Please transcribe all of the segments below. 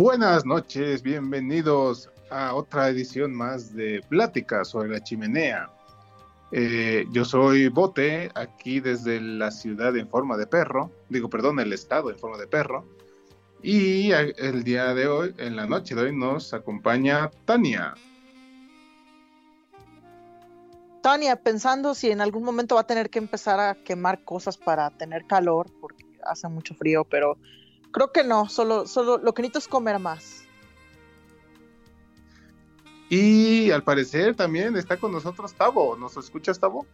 Buenas noches, bienvenidos a otra edición más de Pláticas sobre la chimenea. Eh, yo soy Bote, aquí desde la ciudad en forma de perro, digo, perdón, el estado en forma de perro. Y el día de hoy, en la noche de hoy, nos acompaña Tania. Tania, pensando si en algún momento va a tener que empezar a quemar cosas para tener calor, porque hace mucho frío, pero Creo que no, solo, solo lo que necesito es comer más. Y al parecer también está con nosotros Tavo. ¿Nos escuchas, Tavo?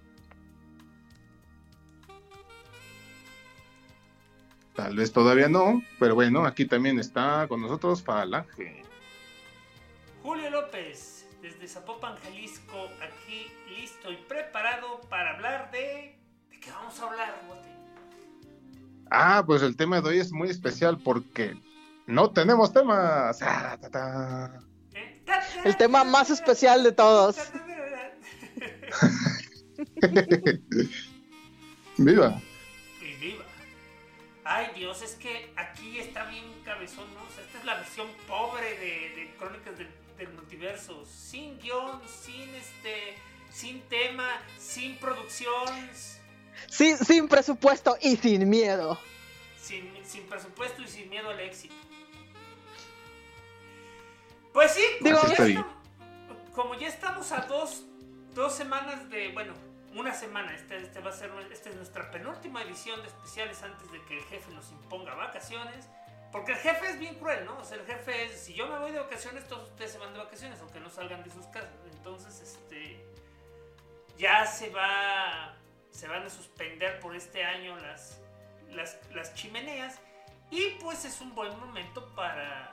Tal vez todavía no, pero bueno, aquí también está con nosotros Falange. Julio López, desde Zapopan, Jalisco, aquí listo y preparado para hablar de... ¿De qué vamos a hablar, Bote? Ah, pues el tema de hoy es muy especial porque no tenemos temas. Ah, el tema más especial de todos. viva. Y viva. Ay Dios, es que aquí está bien cabezón, ¿no? esta es la versión pobre de, Crónicas del, del, Multiverso. Sin guion, sin este, sin tema, sin producción sin, sin presupuesto y sin miedo. Sin, presupuesto y sin miedo al éxito. Pues sí, como, ya estamos a dos, dos semanas de, bueno, una semana, este, este va a ser, esta es nuestra penúltima edición de especiales antes de que el jefe nos imponga vacaciones. Porque el jefe es bien cruel, ¿no? O sea, el jefe es, si yo me voy de vacaciones, todos ustedes se van de vacaciones, aunque no salgan de sus casas. Entonces, este, ya se va se van a suspender por este año las, las, chimeneas. Y pues es un buen momento para...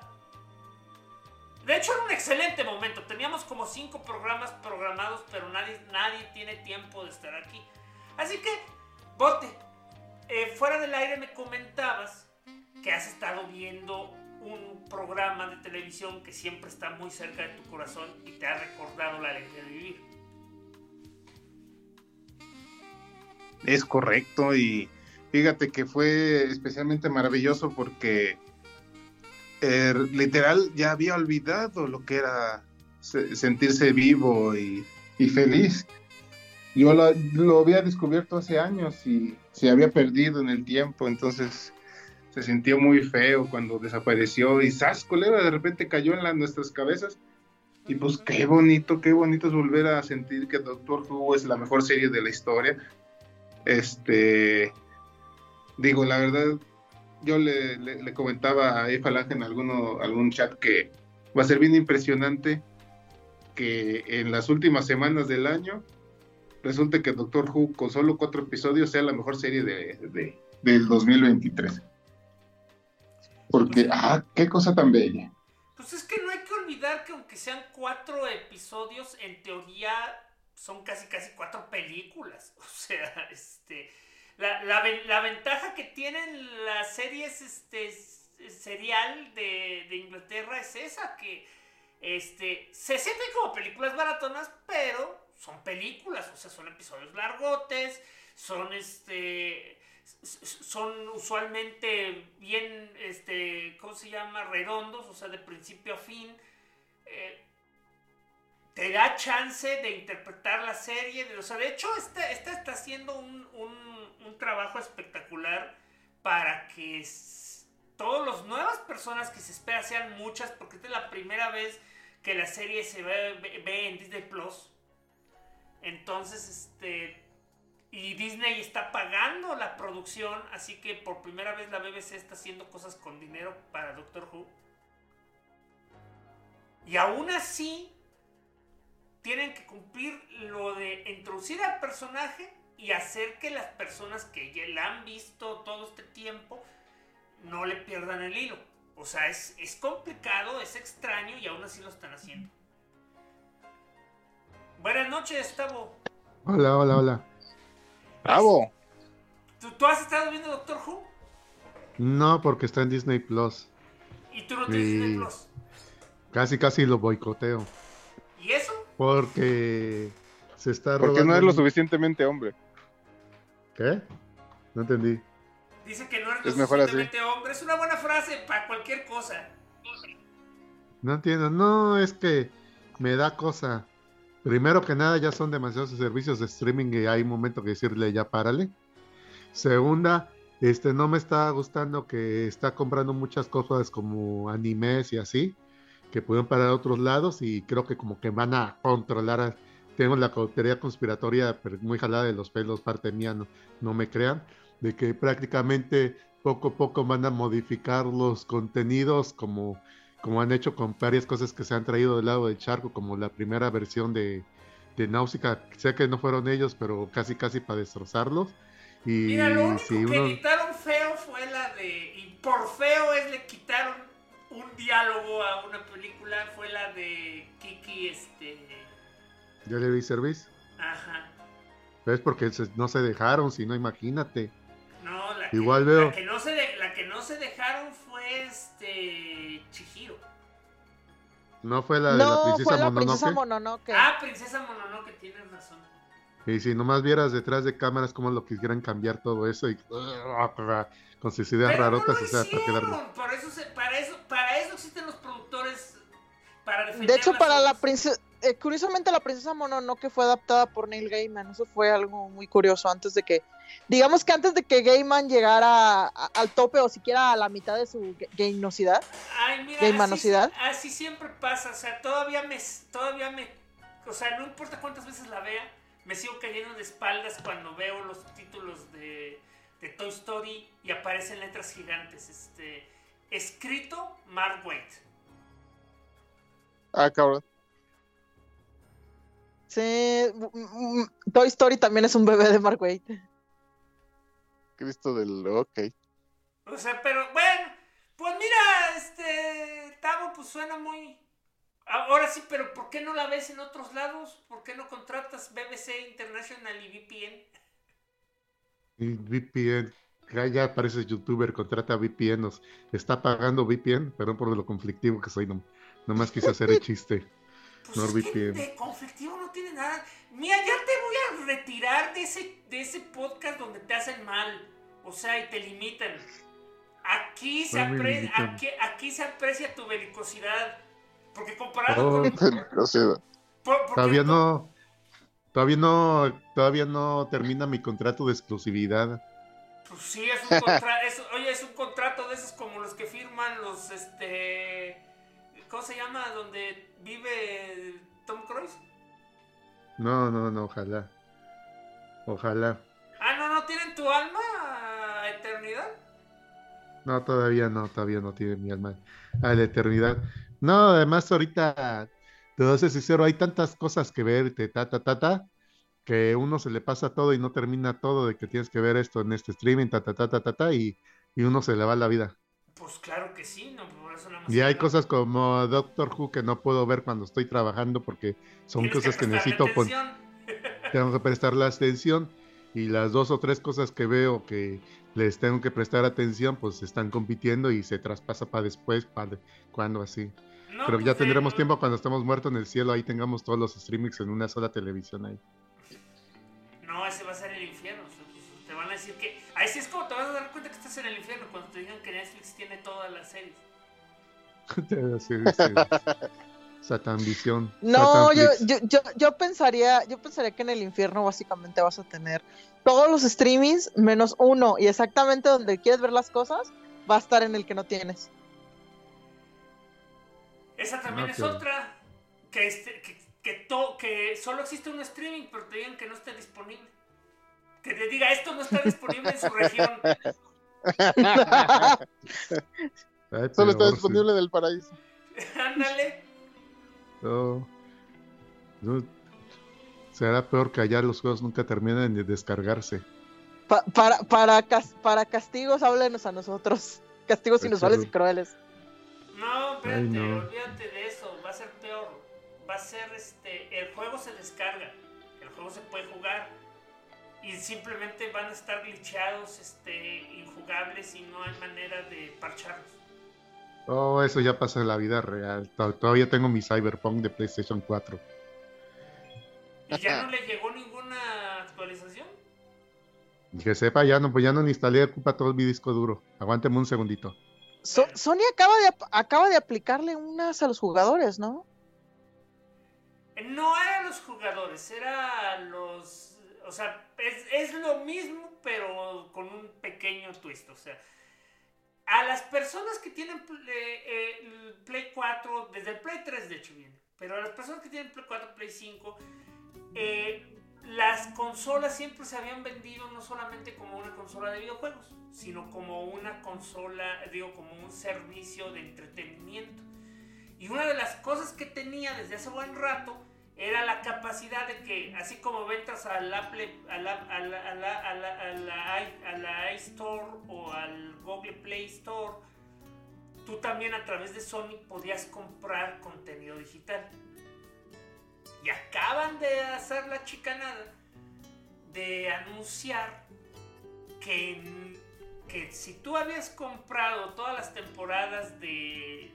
De hecho era un excelente momento. Teníamos como cinco programas programados, pero nadie, nadie tiene tiempo de estar aquí. Así que, Bote, eh, fuera del aire me comentabas que has estado viendo un programa de televisión que siempre está muy cerca de tu corazón y te ha recordado la alegría de vivir. Es correcto y fíjate que fue especialmente maravilloso porque er, literal ya había olvidado lo que era sentirse vivo y, feliz. Yo lo, había descubierto hace años y se había perdido en el tiempo, entonces se sintió muy feo cuando desapareció y ¡zas! de repente cayó en nuestras cabezas. Y pues qué bonito, qué bonito es volver a sentir que Doctor Who es la mejor serie de la historia. Este, digo, la verdad, yo le, comentaba a Efa Lange en alguno, algún chat que va a ser bien impresionante que en las últimas semanas del año resulte que Doctor Who con solo cuatro episodios sea la mejor serie de, del 2023. Porque, ah, qué cosa tan bella. Pues es que no hay que olvidar que aunque sean cuatro episodios, en teoría son casi casi cuatro películas. O sea, este la, la, ventaja que tienen las series este, serial de, Inglaterra es esa, que este, se sienten como películas baratonas, pero son películas, o sea, son episodios largotes, son este son usualmente bien, este, ¿cómo se llama? Redondos, o sea, de principio a fin. Eh, te da chance de interpretar la serie. De, o sea, de hecho, esta, está haciendo un, un, trabajo espectacular para que todas las nuevas personas que se espera sean muchas, porque esta es la primera vez que la serie se ve, ve, en Disney Plus. Entonces, este. Y Disney está pagando la producción, así que por primera vez la BBC está haciendo cosas con dinero para Doctor Who. Y aún así, tienen que cumplir lo de introducir al personaje y hacer que las personas que ya la han visto todo este tiempo no le pierdan el hilo. O sea, es, complicado, es extraño y aún así lo están haciendo. Buenas noches, Tavo. Hola, hola, hola. Bravo. ¿Tú, has estado viendo Doctor Who? No, porque está en Disney Plus. ¿Y tú no tienes Disney Plus? Casi, casi lo boicoteo. ¿Y eso? Porque se está Porque no es lo suficientemente hombre. ¿Qué? No entendí. Dice que no es lo suficientemente hombre. Es una buena frase para cualquier cosa. No entiendo. No, es que me da cosa. Primero que nada, ya son demasiados servicios de streaming y hay un momento que decirle ya párale. Segunda, este no me está gustando que está comprando muchas cosas como animes y así que pueden parar a otros lados y creo que como que van a controlar. tengo la teoría conspiratoria muy jalada de los pelos, parte mía, no, no me crean, de que prácticamente poco a poco van a modificar los contenidos como, como han hecho con varias cosas que se han traído del lado del charco, como la primera versión de, de Náusica. Sé que no fueron ellos, pero casi casi para destrozarlos. Y Mira, lo único que editaron feo fue la de... Y por feo es le quitaron un diálogo a una película fue la de Kiki, este... vi Service? Ajá. Es porque no se dejaron, si no, imagínate. No, la que, Igual veo. La que, no se la que no se dejaron fue este. Chihiro. ¿No fue la de la princesa fue la Mononoke? Princesa Mononoke? Ah, princesa Mononoke, tienes razón. Y si nomás vieras detrás de cámaras cómo lo quisieran cambiar todo eso y con sus ideas rarotas, o sea, para quedar. Para eso, para, eso, para eso existen los productores. Para de hecho, para la princesa. Eh, curiosamente, la princesa Mononoke fue adaptada por Neil Gaiman. Eso fue algo muy curioso antes de que. Digamos que antes de que Gaiman llegara al tope o siquiera a la mitad de su gainosidad. Ay, mira, Así, siempre pasa. O sea, todavía me. Todavía me. O sea, no importa cuántas veces la vea, me sigo cayendo de espaldas cuando veo los títulos de de Toy Story y aparecen letras gigantes. Este, escrito Mark Waid. Ah, cabrón. Sí, Toy Story también es un bebé de Mark Waid. Cristo del. Ok. O sea, pero bueno, pues mira, este. Tavo, pues suena muy. Ahora sí, pero ¿por qué no la ves en otros lados? ¿Por qué no contratas BBC International y VPN? VPN, ya parece youtuber, contrata VPN, nos está pagando VPN, perdón por lo conflictivo que soy, no, nomás quise hacer el chiste. Pues no VPN. de conflictivo no tiene nada. Mira, ya te voy a retirar de ese, de ese podcast donde te hacen mal. O sea, y te limitan. Aquí se, aprecia, aquí, se aprecia tu belicosidad. Porque comparado oh. con. Todavía no. Todavía no, todavía no termina mi contrato de exclusividad. Pues sí, es un contrato, oye, es un contrato de esos como los que firman los, este, ¿cómo se llama? Donde vive Tom Cruise. No, no, no, ojalá. Ojalá. Ah, no, no tienen tu alma a eternidad. No, todavía no, todavía no tiene mi alma a la eternidad. No, además ahorita, te voy a ser sincero, hay tantas cosas que ver, te, ta, ta, ta, ta, que uno se le pasa todo y no termina todo de que tienes que ver esto en este streaming, ta, ta, ta, ta, ta, ta y, y uno se le va la vida. Pues claro que sí, no, por eso Y hay cosas como Doctor Who que no puedo ver cuando estoy trabajando porque son cosas que, necesito. Tengo que prestarle atención y las dos o tres cosas que veo que les tengo que prestar atención, pues están compitiendo y se traspasa para después, para cuando así. Pero ya pues, tendremos tiempo cuando estemos muertos en el cielo, ahí tengamos todos los streamings en una sola televisión ahí. No, ese va a ser el infierno. Te van a decir que. Ahí sí es como te vas a dar cuenta que estás en el infierno cuando te digan que Netflix tiene todas las series. Satan Visión. No, yo, yo, yo, yo, pensaría, yo pensaría que en el infierno básicamente vas a tener todos los streamings menos uno y exactamente donde quieres ver las cosas va a estar en el que no tienes. Esa también es otra que, este, que, que, que solo existe un streaming pero te digan que no esté disponible. Que te diga esto no está disponible en su región. solo está disponible en el paraíso. Ándale. No. Será peor que allá los juegos nunca terminan de descargarse. para, para, para castigos, háblenos a nosotros. Castigos inusuales y crueles. No, espérate, olvídate de eso. Va a ser peor. Va a ser este. El juego se descarga. El juego se puede jugar. Y simplemente van a estar glitchados, este, injugables y no hay manera de parcharlos. Oh, eso ya pasa en la vida real. Todavía tengo mi Cyberpunk de PlayStation 4. ¿Y ya no le llegó ninguna actualización? Que sepa, ya no, pues ya no instalé, ocupa todo mi disco duro. Aguánteme un segundito. Sony acaba de, acaba de aplicarle unas a los jugadores, ¿no? No era a los jugadores, era los... O sea, es, es lo mismo, pero con un pequeño twist. O sea, a las personas que tienen eh, el Play 4, desde el Play 3 de hecho viene, pero a las personas que tienen Play 4, Play 5, eh, las consolas siempre se habían vendido no solamente como una consola de videojuegos, sino como una consola, digo, como un servicio de entretenimiento. Y una de las cosas que tenía desde hace buen rato era la capacidad de que, así como ventas al Apple, a la, a la, a iStore o al Google Play Store, tú también a través de Sony podías comprar contenido digital. Y acaban de hacer la chicanada de anunciar que, que si tú habías comprado todas las temporadas de...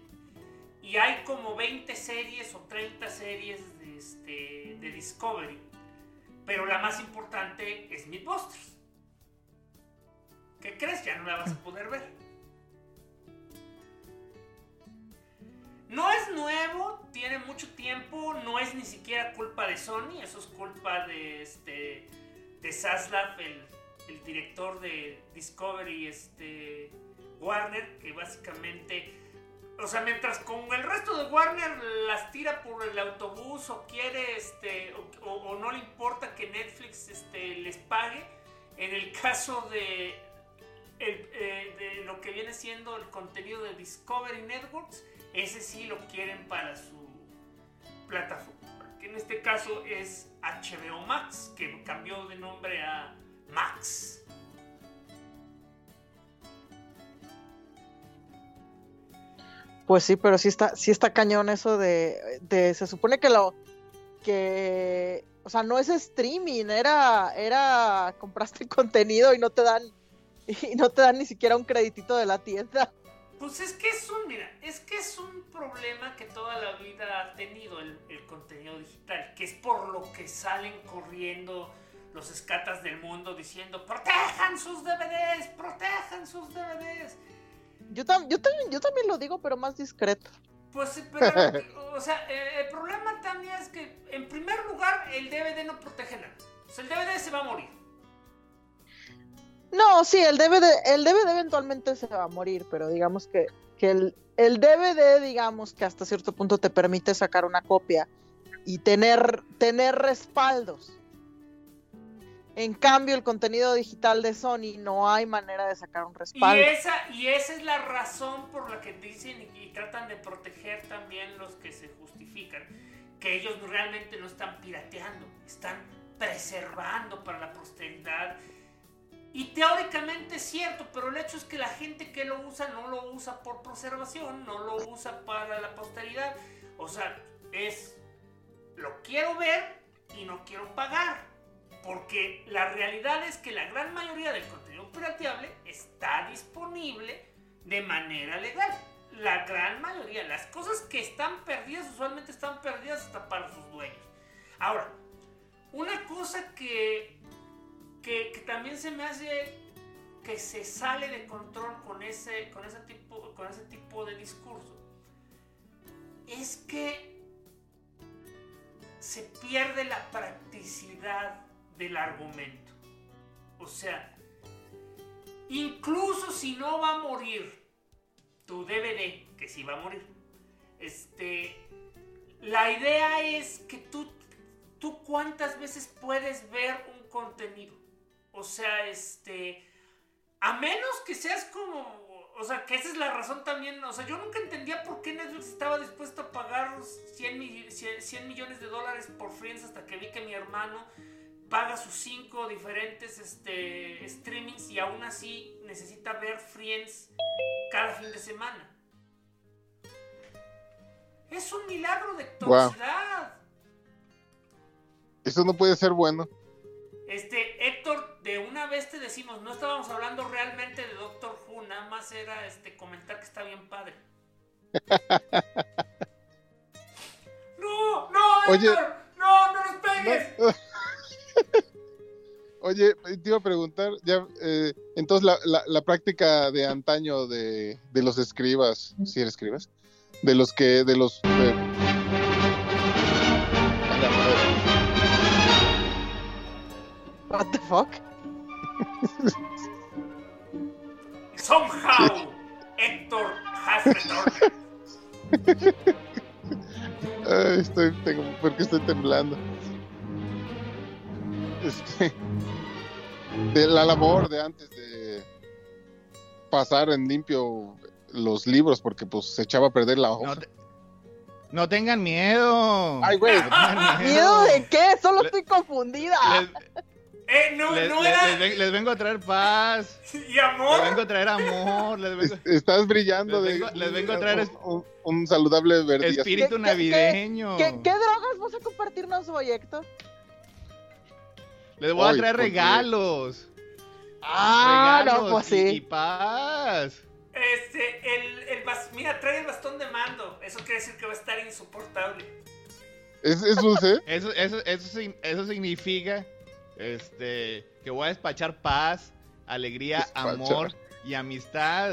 Y hay como 20 series o 30 series este, de Discovery. Pero la más importante es Mythbusters. ¿Qué crees? Ya no la vas a poder ver. No es nuevo, tiene mucho tiempo, no es ni siquiera culpa de Sony, eso es culpa de este de el, el director de Discovery, este Warner, que básicamente o sea, mientras con el resto de Warner las tira por el autobús o quiere, este, o, no le importa que Netflix este, les pague, en el caso de, eh, de lo que viene siendo el contenido de Discovery Networks, ese sí lo quieren para su plataforma, que en este caso es HBO Max, que cambió de nombre a Max. Pues sí, pero sí está, sí está cañón eso de, de, se supone que lo, que, o sea, no es streaming, era, era, compraste contenido y no te dan, y no te dan ni siquiera un creditito de la tienda. Pues es que es un, mira, es que es un problema que toda la vida ha tenido el, el contenido digital, que es por lo que salen corriendo los escatas del mundo diciendo, protejan sus DVDs, protejan sus DVDs. Yo, yo, también, yo también lo digo, pero más discreto. Pues pero, o sea, eh, el problema también es que, en primer lugar, el DVD no protege nada. O sea, el DVD se va a morir. No, sí, el DVD, el DVD eventualmente se va a morir, pero digamos que, que el, el DVD, digamos que hasta cierto punto te permite sacar una copia y tener, tener respaldos. En cambio, el contenido digital de Sony no hay manera de sacar un respaldo. Y esa, y esa es la razón por la que dicen y, tratan de proteger también los que se justifican, que ellos realmente no están pirateando, están preservando para la posteridad. Y teóricamente es cierto, pero el hecho es que la gente que lo usa no lo usa por preservación, no lo usa para la posteridad. O sea, es lo quiero ver y no quiero pagar. Porque la realidad es que la gran mayoría del contenido pirateable está disponible de manera legal. La gran mayoría, las cosas que están perdidas usualmente están perdidas hasta para sus dueños. Ahora, una cosa que, que, también se me hace que se sale de control con ese, con ese, tipo, con ese tipo de discurso es que se pierde la practicidad del argumento. O sea, incluso si no va a morir tu DVD, que sí va a morir, este, la idea es que tú, tú cuántas veces puedes ver un contenido. O sea, este, a menos que seas como o sea, que esa es la razón también. O sea, yo nunca entendía por qué Netflix estaba dispuesto a pagar 100, millones de dólares por Friends hasta que vi que mi hermano paga sus cinco diferentes este, streamings y aún así necesita ver Friends cada fin de semana. Es un milagro de toxicidad. Eso no puede ser bueno. Este, de una vez te decimos, no estábamos hablando realmente de Doctor Who, nada más era este comentar que está bien padre. no, no, Héctor, no, no nos pegues. Oye, te iba a preguntar, ya, eh, entonces la, la, práctica de antaño de, de los escribas, si ¿sí eres escribas, de los que, de los... What the fuck? Somehow, Héctor has returned. estoy, tengo, porque estoy temblando. Este, de la labor de antes de pasar en limpio los libros, porque pues se echaba a perder la hoja. No, tengan miedo. Ay, güey. miedo. de qué? Solo estoy confundida. Eh, no, les, no era... les, vengo a traer paz. Y amor. Les vengo a traer amor. Estás brillando. Les vengo, les vengo a traer un, saludable verde. Espíritu navideño. ¿qué, drogas vas a compartirnos hoy, Héctor? Les voy a traer regalos. Ah, no, pues sí. Y, paz. Este, el, el mira, trae el bastón de mando. Eso quiere decir que va a estar insoportable. ¿Es, es dulce? eso, eso, eso, eso significa este, que voy a despachar paz, alegría, amor y amistad.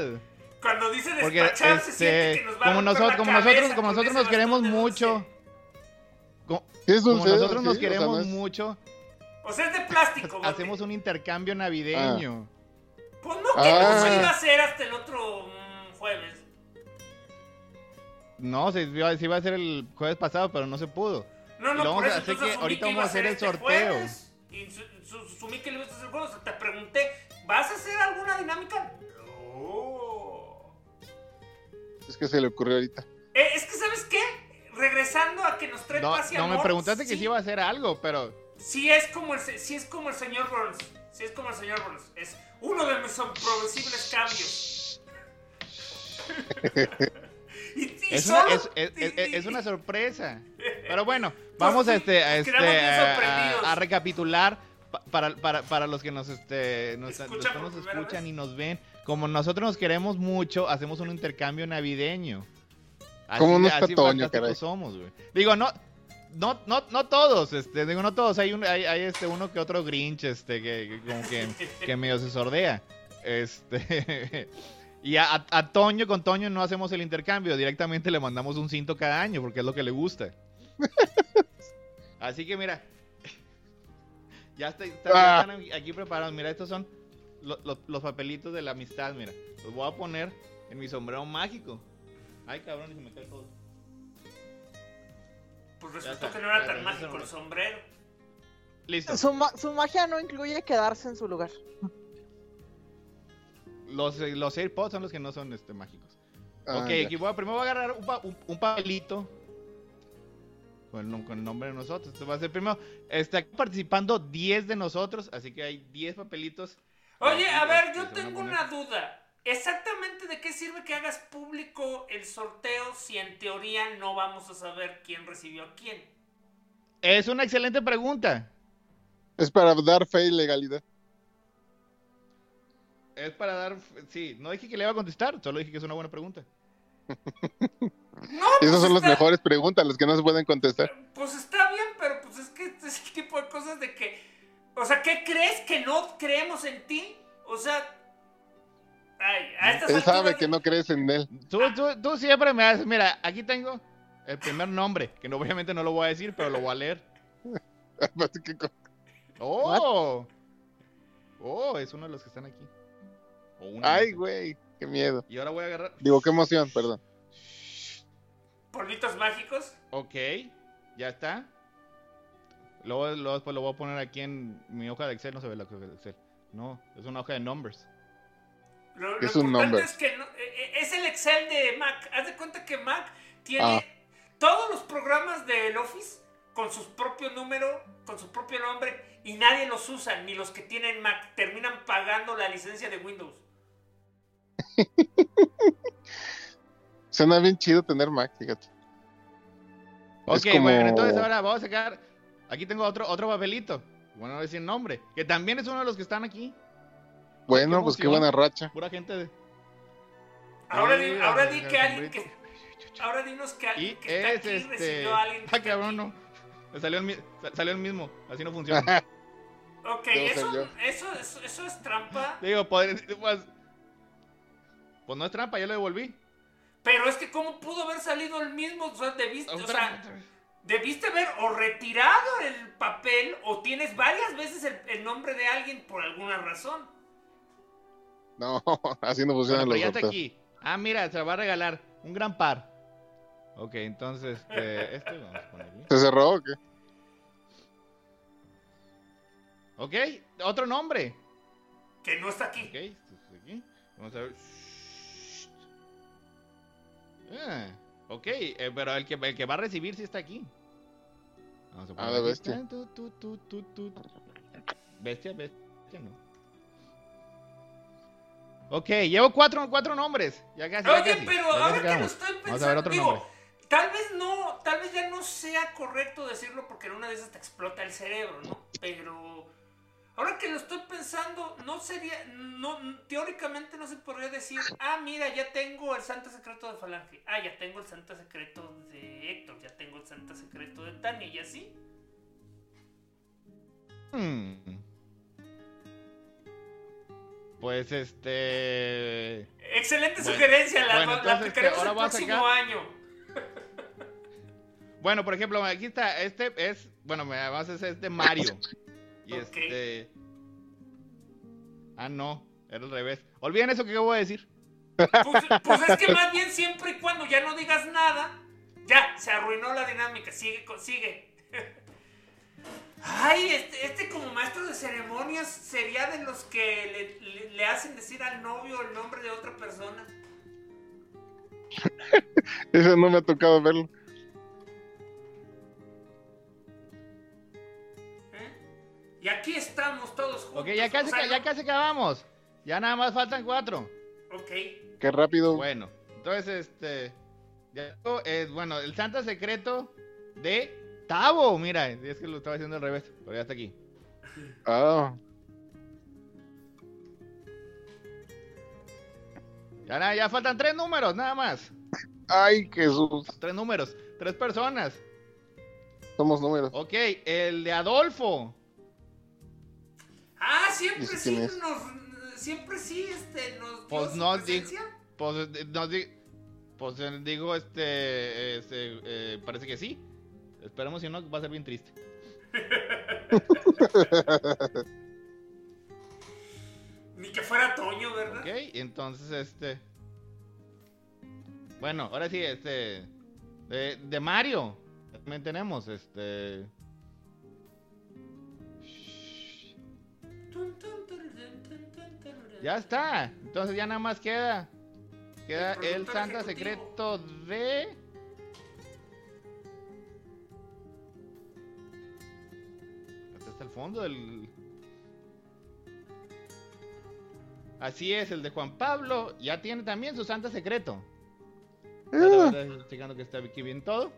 Cuando dice despachar, se siente este, que nos va como, nosotros, como nosotros, como nosotros nos queremos mucho. Como, nosotros nos queremos mucho. O sea, es de plástico. Hacemos un intercambio navideño. Pues no, que no se iba a hacer hasta el otro mm, jueves. No, se iba, a hacer el jueves pasado, pero no se pudo. No, no, por eso, así que ahorita vamos a hacer el este sorteo. Y sumí que le gusta hacer juegos. Te pregunté, ¿vas a hacer alguna dinámica? No. Es que se le ocurrió ahorita. Eh, es que, ¿sabes qué? Regresando a que nos trae no, paz y No, me preguntaste que si iba a hacer algo, pero. Sí es como el, sí es como el señor Burns. Sí es como el señor Burns. Es uno de mis imprevisibles cambios. es, una, es, una, sorpresa. Pero bueno, vamos pues este, a, este, a, recapitular para, para, para, los que nos, este, nos, escuchan y nos ven. Como nosotros nos queremos mucho, hacemos un intercambio navideño. Así, Como unos Toño, somos, Digo, no, no, no, no todos, este, digo, no todos. Hay, un, hay, hay, este uno que otro Grinch, este, que, como que, que medio se sordea. Este, Y a, Toño, con Toño no hacemos el intercambio, directamente le mandamos un cinto cada año porque es lo que le gusta. Así que mira, ya, está, ah. están aquí preparados. Mira, estos son los papelitos de la amistad, mira. Los voy a poner en mi sombrero mágico. Ay, cabrón, se me cae todo. Pues resultó que no era tan mágico el sombrero. Listo. Su, ma- su magia no incluye quedarse en su lugar. Los, eh, los AirPods son los que no son este, mágicos. Ah, ok, ya. aquí voy a- primero voy a agarrar un, pa- un- un papelito con el, con el nombre de nosotros. Esto va a ser primero. Está participando 10 de nosotros, así que hay 10 papelitos. Oye, a ver, yo tengo una duda. ¿Exactamente de qué sirve que hagas público el sorteo si en teoría no vamos a saber quién recibió a quién? Es una excelente pregunta. Es para dar fe y legalidad. Es para dar. Sí, no dije que le iba a contestar, solo dije que es una buena pregunta. No, Esas pues son las está- mejores preguntas, las que no se pueden contestar. Pues está bien, pero pues es que este es el tipo de cosas de que. O sea, ¿qué crees que no creemos en ti? O sea. Ay, a estas Él sabe alturas que de- no crees en él. Tú, tú, tú siempre me haces. Mira, aquí tengo el primer nombre, que no- obviamente no lo voy a decir, pero lo voy a leer. ¡Oh! ¡Oh! Es uno de los que están aquí. O Ay, güey, qué miedo. Y ahora voy a agarrar. Digo, qué emoción, perdón. Polvitos mágicos. Ok, ya está. Luego, luego después lo voy a poner aquí en mi hoja de Excel. No se ve la hoja de Excel. No, es una hoja de numbers. Lo, Es lo un importante number. es que no- eh, eh, es el Excel de Mac. Haz de cuenta que Mac tiene Ah. todos los programas del Office con su propio número, con su propio nombre, y nadie los usa, ni los que tienen Mac. Terminan pagando la licencia de Windows. Suena bien chido tener Mac, fíjate. Ok, como- bueno, entonces ahora vamos a sacar. Aquí tengo otro, otro papelito. Bueno, no decir nombre. Que también es uno de los que están aquí. Bueno, qué pues qué buena racha. Pura gente de. Ahora, di, vamos ahora di que alguien que. Ahora dinos que alguien que está es aquí este. recibió a alguien que Ah, cabrón, no. Me salió el, salió el mismo. Así no funciona. Ok, eso, eso, eso, eso es trampa. Digo, pues. Pues no es trampa, ya lo devolví. Pero es que, ¿cómo pudo haber salido el mismo? O sea, debiste, o sea, debiste haber o retirado el papel o tienes varias veces el, el nombre de alguien por alguna razón. No, así no Bueno, funcionan pero los ya aquí. Ah, mira, se lo va a regalar. Un gran par. Ok, entonces, este, este lo vamos a poner aquí. ¿Se cerró o qué? Ok, otro nombre. Que no está aquí. Ok, esto es aquí. Vamos a ver. Ah, ok, eh, pero el que, el que va a recibir sí está aquí. Vamos a Ah, poner de aquí. bestia. Tu, tu, tu, tu, tu. Bestia, bestia, no. Ok, llevo cuatro, cuatro nombres. Ya casi, ya Oye, casi. pero Ya casi ahora que lo estoy pensando, Vamos a ver otro digo, nombre. tal vez no, tal vez ya no sea correcto decirlo porque en una de esas te explota el cerebro, ¿no? Pero ahora que lo estoy pensando, no sería, no, teóricamente no se podría decir, ah, mira, ya tengo el santo secreto de Falange, ah, ya tengo el santo secreto de Héctor, ya tengo el santo secreto de Tania y así. Hmm. Pues este. Excelente Bueno, sugerencia, la, bueno, la entonces, aplicaremos ahora el próximo sacar- año. Bueno, por ejemplo, aquí está. Este es. Bueno, me vas a hacer este Mario. Y este. Ah, no. Era al revés. Olviden eso que acabo de decir. Pues, pues es que más bien siempre y cuando ya no digas nada, ya, se arruinó la dinámica, sigue, sigue. Ay, este, este como maestro de ceremonias sería de los que le, le- le hacen decir al novio el nombre de otra persona. Eso no me ha tocado verlo. Y aquí estamos todos juntos. Ok, ya casi, o sea, ya casi acabamos. Ya nada más faltan cuatro. Ok. Qué rápido. Bueno, entonces este. Ya, eh, bueno, el Santa Secreto de Tavo. Mira, es que lo estaba haciendo al revés. Pero ya está aquí. Ah, Ya, nada, ya faltan tres números, nada más. ay, Jesús. Tres números, tres personas. Somos números. Ok, el de Adolfo. Ah, siempre ¿Y ese sí nos, siempre sí, este, nos Pues su no, di- presencia. Pues, eh, no, di- pues eh, digo, este, este, eh, parece que sí. Esperemos si no, va a ser bien triste. Ni que fuera Toño, ¿verdad? Ok, entonces, este. Bueno, ahora sí, este. De, de Mario. También tenemos, este. Ya está. Entonces ya nada más queda. Queda el, Santa secreto de. Hasta el fondo del. Así es, el de Juan Pablo ya tiene también su Santa secreto. Ah. Checando que está aquí bien todo.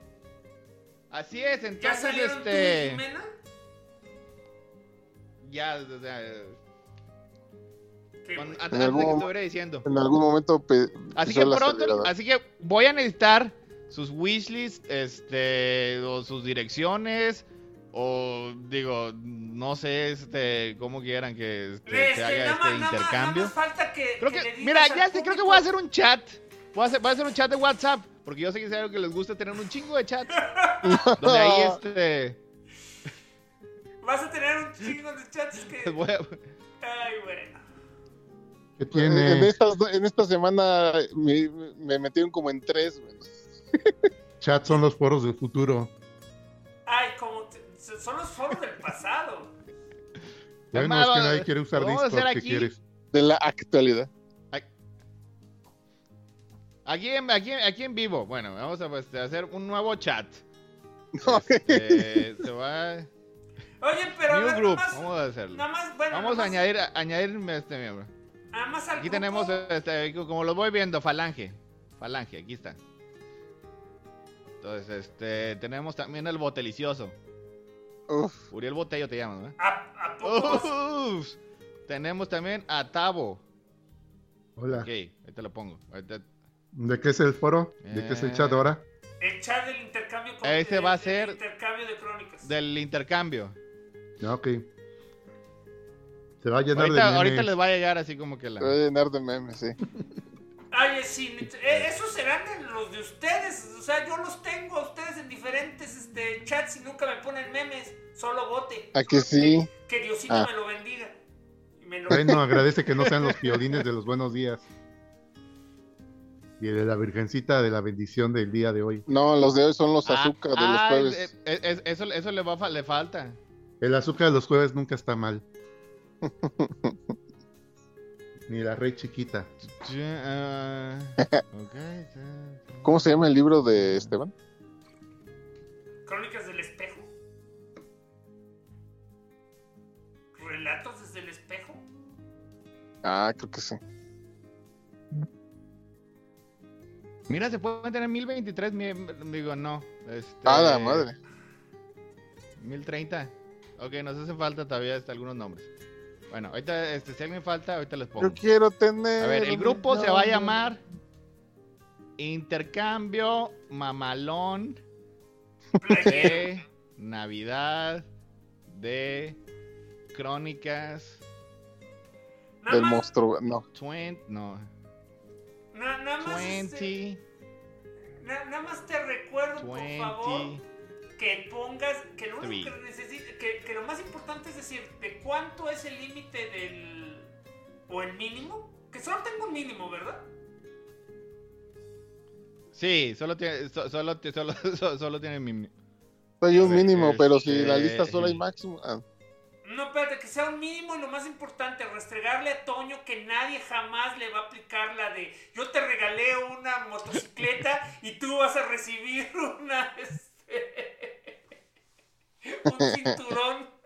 Así es, entonces este. Ya, o sea, en, algún, diciendo. en algún momento así que pronto así que voy a necesitar sus wishlists este o sus direcciones o digo no sé este cómo quieran que este, se este, haga este intercambio. creo que, mira ya sé creo que voy a hacer un chat voy a hacer, voy a hacer un chat de WhatsApp porque yo sé que es algo que les gusta tener un chingo de chats donde ahí este vas a tener un chingo de chats que ay bueno en, esta, semana me, metieron como en tres, Chat son los foros del futuro. Ay, como son los foros del pasado. Ya no es que nadie quiere usar Discord, ¿qué quieres? De la actualidad. Aquí en, aquí, aquí en vivo, bueno, vamos a pues, hacer un nuevo chat. Este, se va... Oye, pero New group, vamos a hacerlo. vamos a añadir, añadir este miembro. Aquí tenemos, este, como lo voy viendo, Falange. Falange, aquí está. Entonces, este, tenemos también el botelicioso. Uf. Uriel Botello te llamas, ¿no? ¿A, Tenemos también a Tabo. Hola. Ok, ahí te lo pongo. ¿De qué es el foro? ¿De qué es el chat ahora? El chat del intercambio. Este va a ser. intercambio de crónicas. Del intercambio. Ok. Se va a llenar ahorita, de memes. Ahorita les va a llegar así como que la. Se va a llenar de memes, sí. Ay, sí, eh, esos serán los de ustedes. O sea, yo los tengo a ustedes en diferentes este, chats y nunca me ponen memes. Solo bote. ¿A que sí? Que, Diosito ah. me lo bendiga. Bueno, agradece que no sean los piolines de los buenos días. Y de la Virgencita de la bendición del día de hoy. No, los de hoy son los ah, azúcar de los ah, jueves. eso, eso le, va, le falta. El azúcar de los jueves nunca está mal. Ni la rey chiquita. ¿Cómo se llama el libro de Esteban? Crónicas del espejo. ¿Relatos desde el espejo? Ah, creo que sí. Mira, se pueden tener 1023, digo, no. Este, ah, la madre. 1030. Ok, nos hace falta todavía hasta algunos nombres. Bueno, ahorita, este, si alguien falta, ahorita les pongo. Yo quiero tener. A ver, el grupo se va a llamar Intercambio Mamalón de Navidad de Crónicas del monstruo. No. 20, no. nada más. 20. Este, nada más te recuerdo, por favor que pongas, que lo único que necesites, que, lo más importante es decir, de cuánto es el límite del, o el mínimo, que solo tengo un mínimo, ¿verdad? Sí, solo tiene, solo, solo, solo, tiene mínimo. Hay un mínimo, pero si la lista solo hay máximo. Ah. No, espérate, que sea un mínimo y lo más importante, restregarle a Toño que nadie jamás le va a aplicar la de yo te regalé una motocicleta y tú vas a recibir una... Este, un cinturón.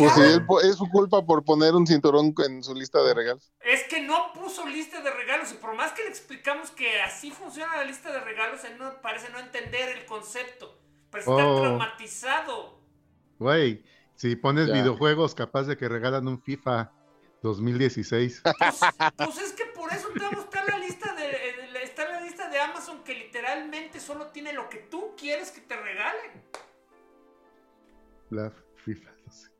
Pues sí, es su culpa por poner un cinturón en su lista de regalos. Es que no puso lista de regalos y por más que le explicamos que así funciona la lista de regalos, él no parece no entender el concepto. Parece estar oh. traumatizado. Güey, si pones videojuegos capaz de que regalan un FIFA 2016. Pues, pues, es que por eso está la lista de está la lista de Amazon que literalmente solo tiene lo que tú quieres que te regalen la FIFA, no sé.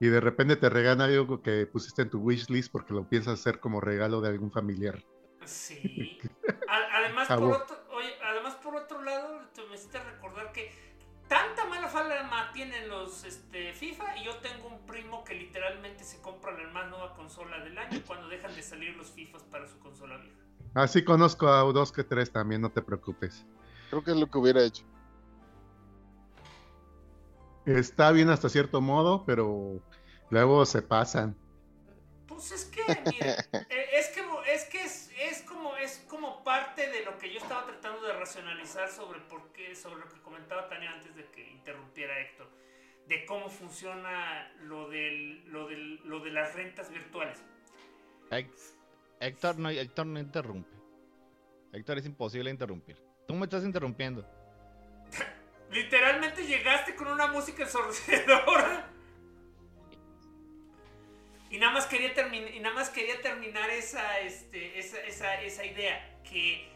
Y de repente te regala algo que pusiste en tu wishlist porque lo piensas hacer como regalo de algún familiar. Sí. además, por otro, oye, además, por otro lado, te me hiciste recordar que tanta mala fama tienen los este, FIFA y yo tengo un primo que literalmente se compra la más nueva consola del año cuando dejan de salir los FIFAs para su consola vieja. Así conozco a dos que tres también, no te preocupes. Creo que es lo que hubiera hecho. Está bien hasta cierto modo, pero luego se pasan. Pues es que, mira, eh, es que, es, que es, es, como, es como parte de lo que yo estaba tratando de racionalizar sobre por qué, sobre lo que comentaba Tania antes de que interrumpiera Héctor, de cómo funciona lo, del, lo, del, lo de las rentas virtuales. Héctor no, Héctor no interrumpe. Héctor es imposible interrumpir. Tú me estás interrumpiendo. Literalmente llegaste con una música ensordecedora. Y nada más quería, terminar y nada más quería terminar esa, este, esa, esa, esa idea. Que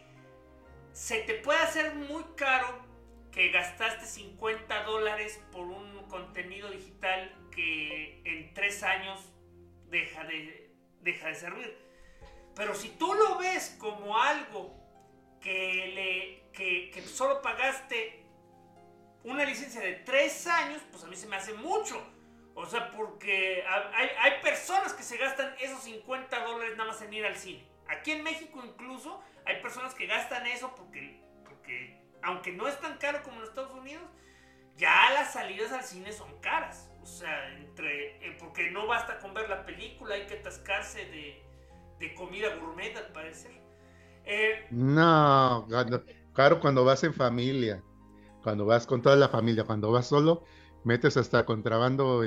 se te puede hacer muy caro que gastaste 50 dólares por un contenido digital que en tres años deja de, deja de servir. Pero si tú lo ves como algo que, le, que, que solo pagaste una licencia de tres años, pues a mí se me hace mucho. O sea, porque hay, hay, personas que se gastan esos 50 dólares nada más en ir al cine. Aquí en México incluso hay personas que gastan eso porque, porque aunque no es tan caro como en Estados Unidos, ya las salidas al cine son caras. O sea, entre eh, porque no basta con ver la película, hay que atascarse de, de comida gourmet al parecer. Eh, no, claro, cuando vas en familia, cuando vas con toda la familia, cuando vas solo, metes hasta contrabando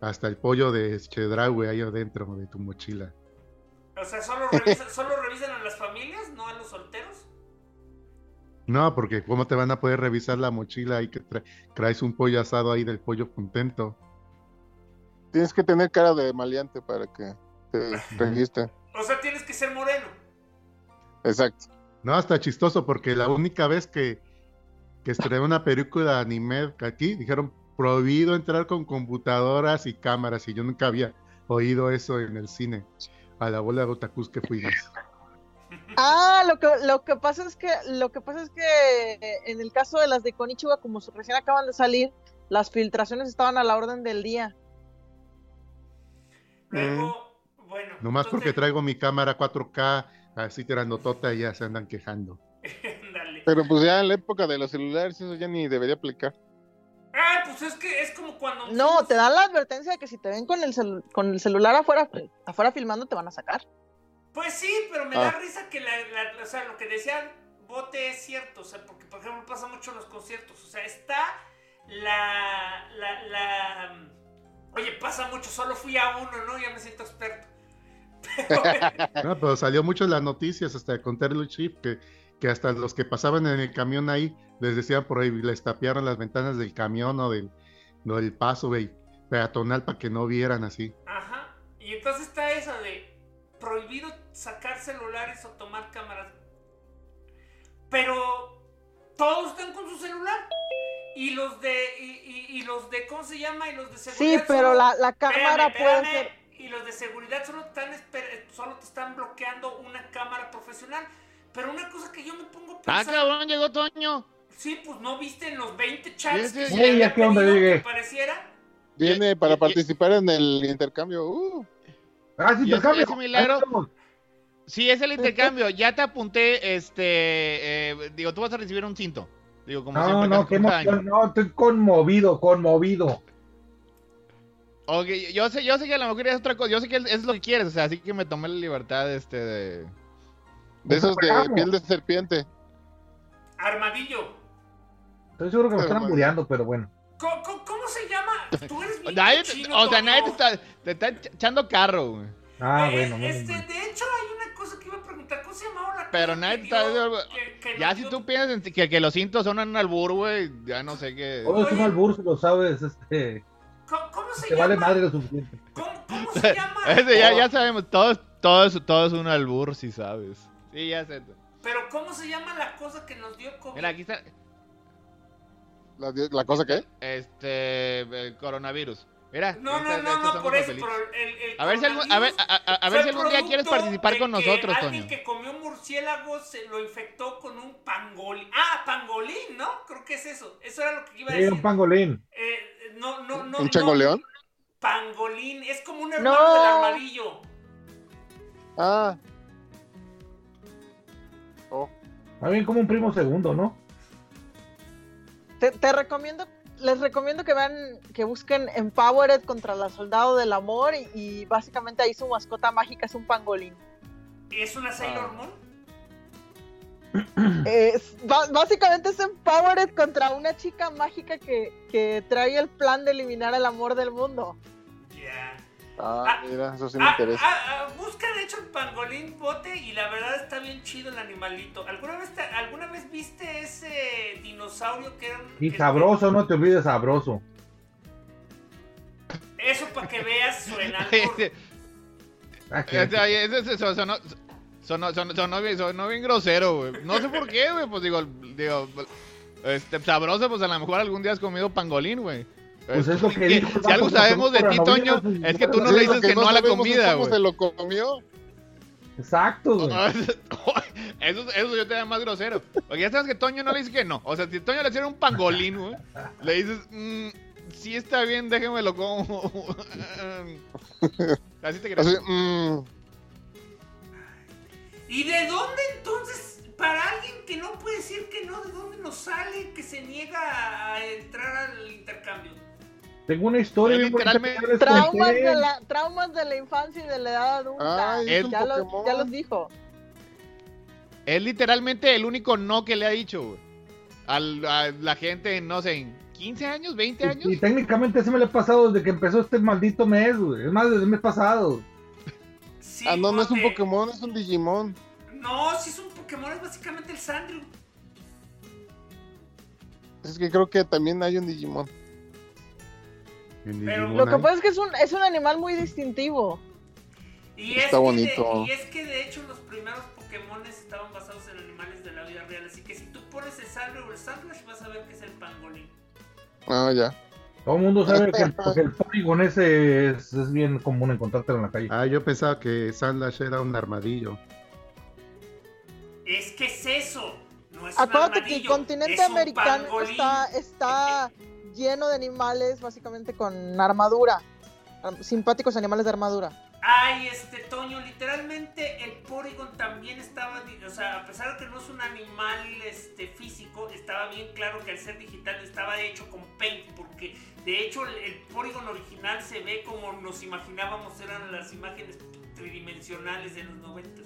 hasta el pollo de Chedraui ahí adentro de tu mochila. O sea, ¿solo revisan, ¿solo revisan a las familias, no a los solteros? No, porque ¿cómo te van a poder revisar la mochila ahí que traes un pollo asado ahí del pollo contento? Tienes que tener cara de maleante para que te registre. O sea, tienes que ser moreno. Exacto. No, está chistoso porque la única vez que, que estrené una película de anime aquí, dijeron prohibido entrar con computadoras y cámaras y yo nunca había oído eso en el cine. A la bola de otakus que fuimos. Ah, lo que, lo que pasa es que lo que pasa es que en el caso de las de Konichiwa, como recién acaban de salir, las filtraciones estaban a la orden del día. Luego, bueno. Nomás porque traigo mi cámara 4K así tirando tota y ya se andan quejando. Pero pues ya en la época de los celulares eso ya ni debería aplicar. Ah, pues es que es como cuando... No, te dan la advertencia de que si te ven con el, con el celular afuera, afuera filmando te van a sacar. Pues sí, pero me da ah. risa que la, o sea, lo que decía Bote es cierto, o sea, porque por ejemplo pasa mucho en los conciertos, o sea, está la, la, la, oye, pasa mucho, solo fui a uno, ¿no? Ya me siento experto. Pero, no, pero salió mucho en las noticias hasta con Terry Chip que, que hasta los que pasaban en el camión ahí les decían por ahí, les tapiaron las ventanas del camión o del, del paso peatonal para que no vieran así. Ajá, y entonces está eso de prohibido sacar celulares o tomar cámaras. Pero todos están con su celular. Y los de, y, los de, ¿cómo se llama? Y los de seguridad. Sí, pero la, la, cámara puede ser. Y los de seguridad solo, están, solo te están bloqueando una cámara profesional. Pero una cosa que yo me pongo a ah, pensar. Ah, cabrón, llegó Toño. Sí, pues no viste en los 20 chats que, sí, que apareciera. Viene para participar en el intercambio. Uh. Ah, sí, intercambio. Sí, es el intercambio. Ya te apunté, este, eh, digo, tú vas a recibir un cinto. Digo, como no, no, qué no, estoy conmovido, conmovido. Ok, yo sé, yo sé que a lo mejor es otra cosa, yo sé que es lo que quieres, o sea, así que me tomé la libertad, este, de... De esos de piel de serpiente. Armadillo. Estoy seguro que me están muriendo, pero bueno. ¿Cómo, cómo, se llama? Tú eres bien nadie, O sea, nadie te está, te está echando carro, güey. Ah, eh, bueno, este, De hecho, hay una cosa que iba a preguntar. ¿Cómo se llamaba la Pero nadie está. ya si tú piensas que, que, los cintos son un albur, güey, ya no sé qué. Todo es un albur, si lo sabes, este. ¿Cómo, se te llama? vale madre lo suficiente. ¿Cómo, cómo se llama? Ese, ya, ya sabemos, todo, todo, es, todo es un albur, si sabes. Sí, ya sé. Pero ¿cómo se llama la cosa que nos dio COVID? Mira, aquí está. ¿La, la cosa qué? Este, el coronavirus. Mira. No, no, no, no, por eso. Pero el, el a ver si algún, a ver, a, ver si algún día quieres participar con nosotros, Toño. Alguien que comió murciélago se lo infectó con un pangolín. Ah, pangolín, ¿no? Creo que es eso. Eso era lo que iba a decir. Sí, un pangolín. Eh, no, no, no. ¿Un changoleón? pangolín. Es como un hermano del armadillo. Ah. Oh. Bien como un primo segundo, ¿no? Te, te recomiendo les recomiendo que vean, que busquen Empowered contra la Soldado del Amor y, y básicamente ahí su mascota mágica es un pangolín. ¿Es una Sailor Moon? Es- básicamente es Empowered contra una chica mágica que, que trae el plan de eliminar el amor del mundo. Ya. Ah, Ah, mira, eso sí me Ah, interesa. ah, ah, busca de hecho el pangolín bote y la verdad está bien chido el animalito. ¿Alguna vez, te- ¿alguna vez viste ese dinosaurio que era un- Y que- sabroso, no te olvides sabroso. Eso para que veas suena. Ah, ese- ese sonó, sonó, sonó, sonó bien, sonó bien grosero, güey. No sé por qué, güey. Pues digo, digo, este, sabroso, pues a lo mejor algún día has comido pangolín, güey. Pues es lo que que- dijo el si algo cuando sabemos de ti, Toño, es que tú no le dices que no no a la comida, cómo güey. se lo comió. Exacto, güey. Eso, eso yo te da más grosero. Porque ya sabes que Toño no le dice que no. O sea, si Toño le hiciera un pangolín, güey, le dices, mm, sí está bien, déjemelo como. Así te crees. Así, mm, ¿Y de dónde entonces, para alguien que no puede decir que no, de dónde nos sale que se niega a entrar al intercambio? Tengo una historia Él bien literalmente- Traumas de, la, traumas de la infancia y de la edad adulta. Ay, es un ya, los, ya los dijo. Es literalmente el único no que le ha dicho, güey. Al- A la gente, no sé, en 15 años, 20 años. Y, y técnicamente se me le ha pasado desde que empezó este maldito mes, güey. Es más, desde el mes pasado. Sí, ah, no, no es un Pokémon, es un Digimon. No, si es un Pokémon, es básicamente el Sandrew. Es que creo que también hay un Digimon. Pero Lo que pasa es que es un, es un animal muy distintivo. Y Está es que bonito. de- y es que de hecho los primeros Pokémon estaban basados en animales de la vida real. Así que si tú pones el Sandrew o el Sandlash, vas a ver que es el pangolín. Ah, ya. Todo el mundo sabe que el, que el es, es bien común encontrártelo en la calle. Ah, yo pensaba que Sandlash era un armadillo. Es que es eso. No es un Acuérdate que el armadillo, continente es americano pangolín. está, está lleno de animales básicamente con armadura. Ar- Simpáticos animales de armadura. Ay, este Toño, literalmente el Porygon también estaba, o sea, a pesar de que no es un animal este, físico, estaba bien claro que al ser digital estaba hecho con Paint, porque de hecho el, el Porygon original se ve como nos imaginábamos eran las imágenes tridimensionales de los 90.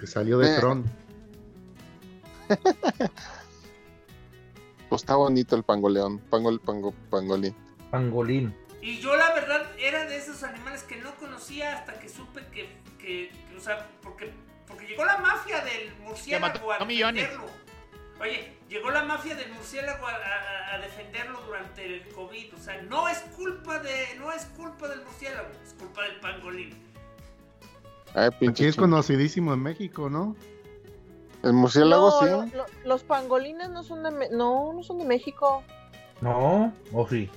Que salió de Eh. Tron. Pues está bonito el pangoleón. Pangol, pango, pangolín. Pangolín. Y yo la verdad era de esos animales que no conocía hasta que supe que, que- que, o sea, porque, porque llegó la mafia del murciélago a defenderlo. Oye, llegó la mafia del murciélago a, a- a defenderlo durante el COVID. O sea, no es culpa de, no es culpa del murciélago, es culpa del pangolín. Ay, Aquí pinche es conocidísimo en México, ¿no? El murciélago, No, sí. lo- lo- los pangolines no son de no, no son de México. No, o sí.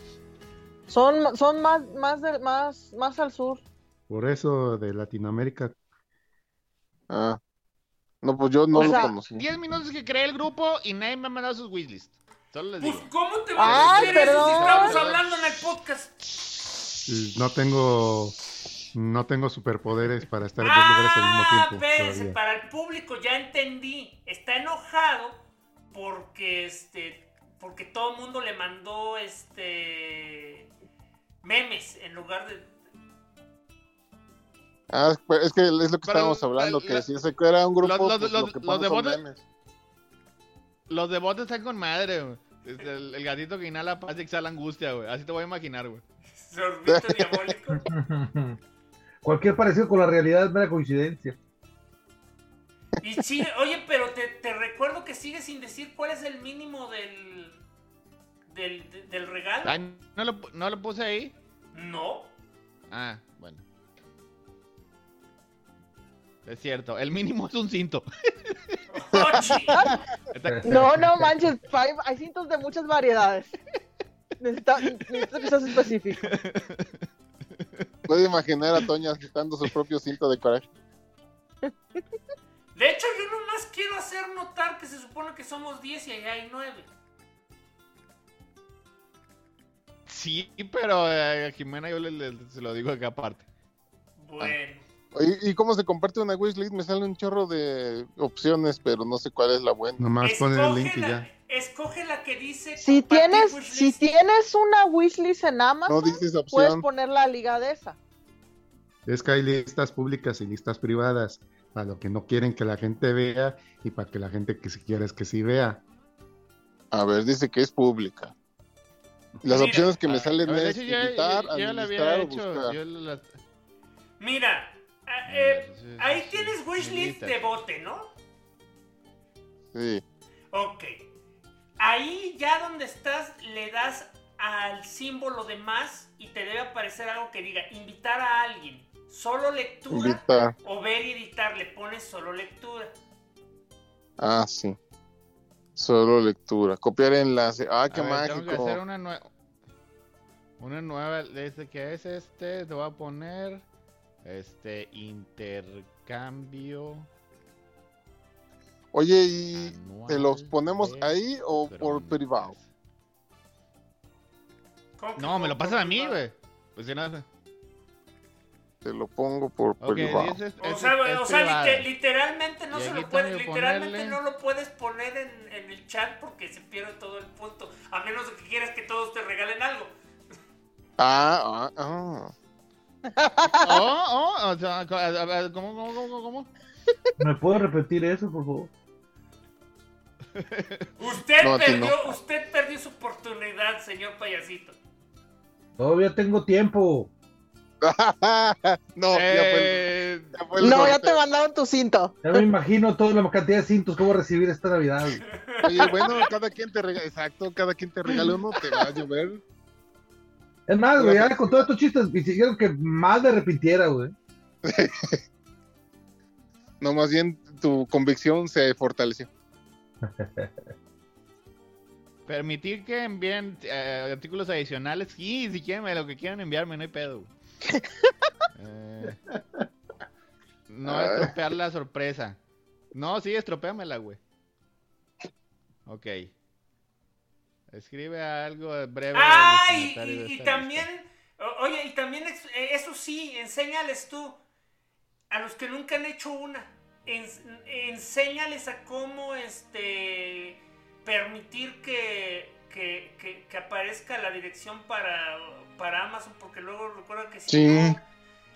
Son, son más, más, de- más, más al sur. Por eso de Latinoamérica. Ah. No, pues yo no O lo sea, conocí. 10 minutos que creé el grupo y nadie me ha mandado sus wishlist. Solo les Pues, digo. ¿cómo te vas a decir eso si estamos hablando en el podcast? No tengo no tengo superpoderes para estar en dos lugares al mismo Ah, tiempo. espérense, para el público ya entendí. Está enojado porque este porque todo el mundo le mandó este memes en lugar de Ah, pues, es que es lo que Pero, estábamos hablando, la- que la- si ese era un grupo, los- los- pues, los- lo que los de son botes- memes. Los de botes están con madre, güey. Este, El, el gatito que inhala paz y exhala angustia, güey. Así te voy a imaginar, güey. sorbito diabólico. Cualquier parecido con la realidad es mera coincidencia. Y sigue, oye, pero te, te recuerdo que sigue sin decir cuál es el mínimo del del, de- del regalo. Ay, ¿no, lo, ¿No lo puse ahí? No. Ah, bueno. Es cierto, el mínimo es un cinto. Está- No, no manches, hay, hay cintos de muchas variedades. Necesita- Necesito que seas específico. Puede imaginar a Toña agitando su propio cinto de coraje. De hecho, yo nomás quiero hacer notar que se supone que somos 10 y allá hay 9. Sí, pero eh, a Jimena yo le, le- se lo digo acá aparte. Bueno. Oye, ¿Y cómo se comparte una wishlist? Me sale un chorro de opciones, pero no sé cuál es la buena. Nomás ponen el link y Escoge ya. la- Escoge la que dice. Si tienes, wishlist. si tienes una wishlist en Amazon, No dices puedes poner la liga de esa. Es que hay listas públicas y listas privadas para lo que no quieren que la gente vea y para que la gente que si quiere es que sí vea. A ver, dice que es pública. Las Mira, opciones que me A salen ver, de es editar, ya- ya la administrar había o hecho. buscar. yo la- Mira, ah, eh, ahí tienes wishlist de bote, ¿no? Sí. Ok. Ahí ya donde estás le das al símbolo de más y te debe aparecer algo que diga invitar a alguien. Solo lectura Invitar. o ver y editar. Le pones solo lectura. Ah, sí. Solo lectura. Copiar enlace. Ah, qué A ver, Tengo que mágico. hacer una nueva. Una nueva. Desde que es este, te voy a poner. Este, intercambio. Oye, ¿y te los ponemos ahí o por privado? ¿Cómo que No, me lo pasan a mí, güey. Pues si no. Te lo pongo por privado. es- O sea, es o sea, privada. lite- literalmente no se lo puedes, literalmente ponerle- no lo puedes poner en, en el chat porque se pierde todo el punto. A menos de que quieras que todos te regalen algo. Ah, ah, ah. Oh, oh, o sea, ¿cómo, cómo, cómo, cómo? ¿Me puedo repetir eso, por favor? Usted No, perdió, usted perdió su oportunidad, señor payasito. Todavía tengo tiempo. no, ya fue, Eh, ya fue No, ya te mandaron tu cinto. Ya me imagino toda la cantidad de cintos que voy a recibir esta Navidad. Oye, bueno, cada quien te regala, exacto, cada quien te regala uno, te va a llover. Es más, güey, ya con todos estos chistes, y siguieron que más me arrepintiera, güey. No, más bien tu convicción se fortaleció. Permitir que envíen eh, artículos adicionales. Sí, si quieren, lo que quieran enviarme, no hay pedo. güey. Eh, no Ay. estropear la sorpresa. No, sí, estropéamela, güey. Ok. Escribe algo breve. Ah, y, también, oye, y también, eh, eso sí, enséñales tú, a los que nunca han hecho una, ens- enséñales a cómo, este, permitir que, que, que- que aparezca la dirección para, para Amazon, porque luego recuerda que si Sí. no,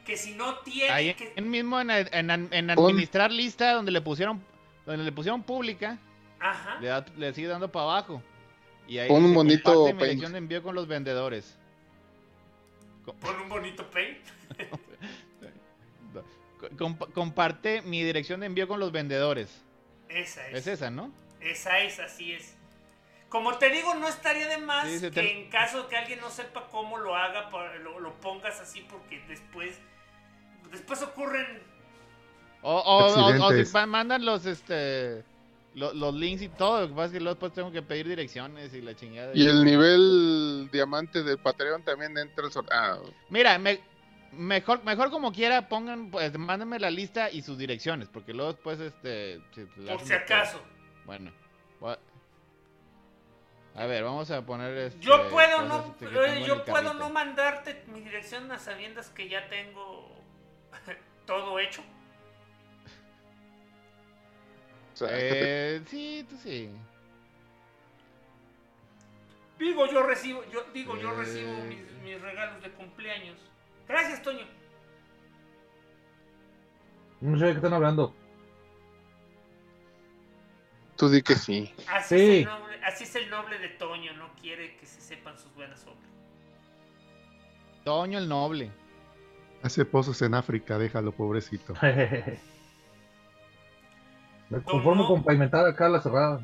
que si no tiene, Ahí que- en mismo en, en- administrar lista donde le pusieron donde le pusieron pública, ajá, le, da- le sigue dando para abajo. Y ahí Pon un bonito "Comparte mi paint". dirección de envío con los vendedores. pon un bonito paint. Co- compa- comparte mi dirección de envío con los vendedores. Esa es. Es esa, ¿no? Esa es, así es. Como te digo, no estaría de más Sí, que te- en caso de que alguien no sepa cómo lo haga, lo, lo pongas así porque después después ocurren... O, o- o- o si mandan los este lo- los links y todo, lo que pasa es que luego después tengo que pedir direcciones y la chingada. Y el nivel diamante del Patreon también entra el sorteo. Ah, Mira, me- mejor mejor como quiera pongan pues mándenme la lista y sus direcciones, porque luego después este si- Por hacen si acaso. Bueno. voy a- ver, vamos a poner este, Yo puedo no, este, en yo puedo no mandarte mi dirección a sabiendas que ya tengo todo hecho. Sea, Eh, sí, tú sí. Digo, yo recibo, yo digo, yo Eh. recibo mis, mis regalos de cumpleaños. Gracias, Toño. No sé de qué están hablando. tú di que sí. Así, Sí. es el noble, así es el noble de Toño, no quiere que se sepan sus buenas obras. Toño el Noble. Hace pozos en África, déjalo, pobrecito. Me conformo no. con pavimentar acá la cerrada.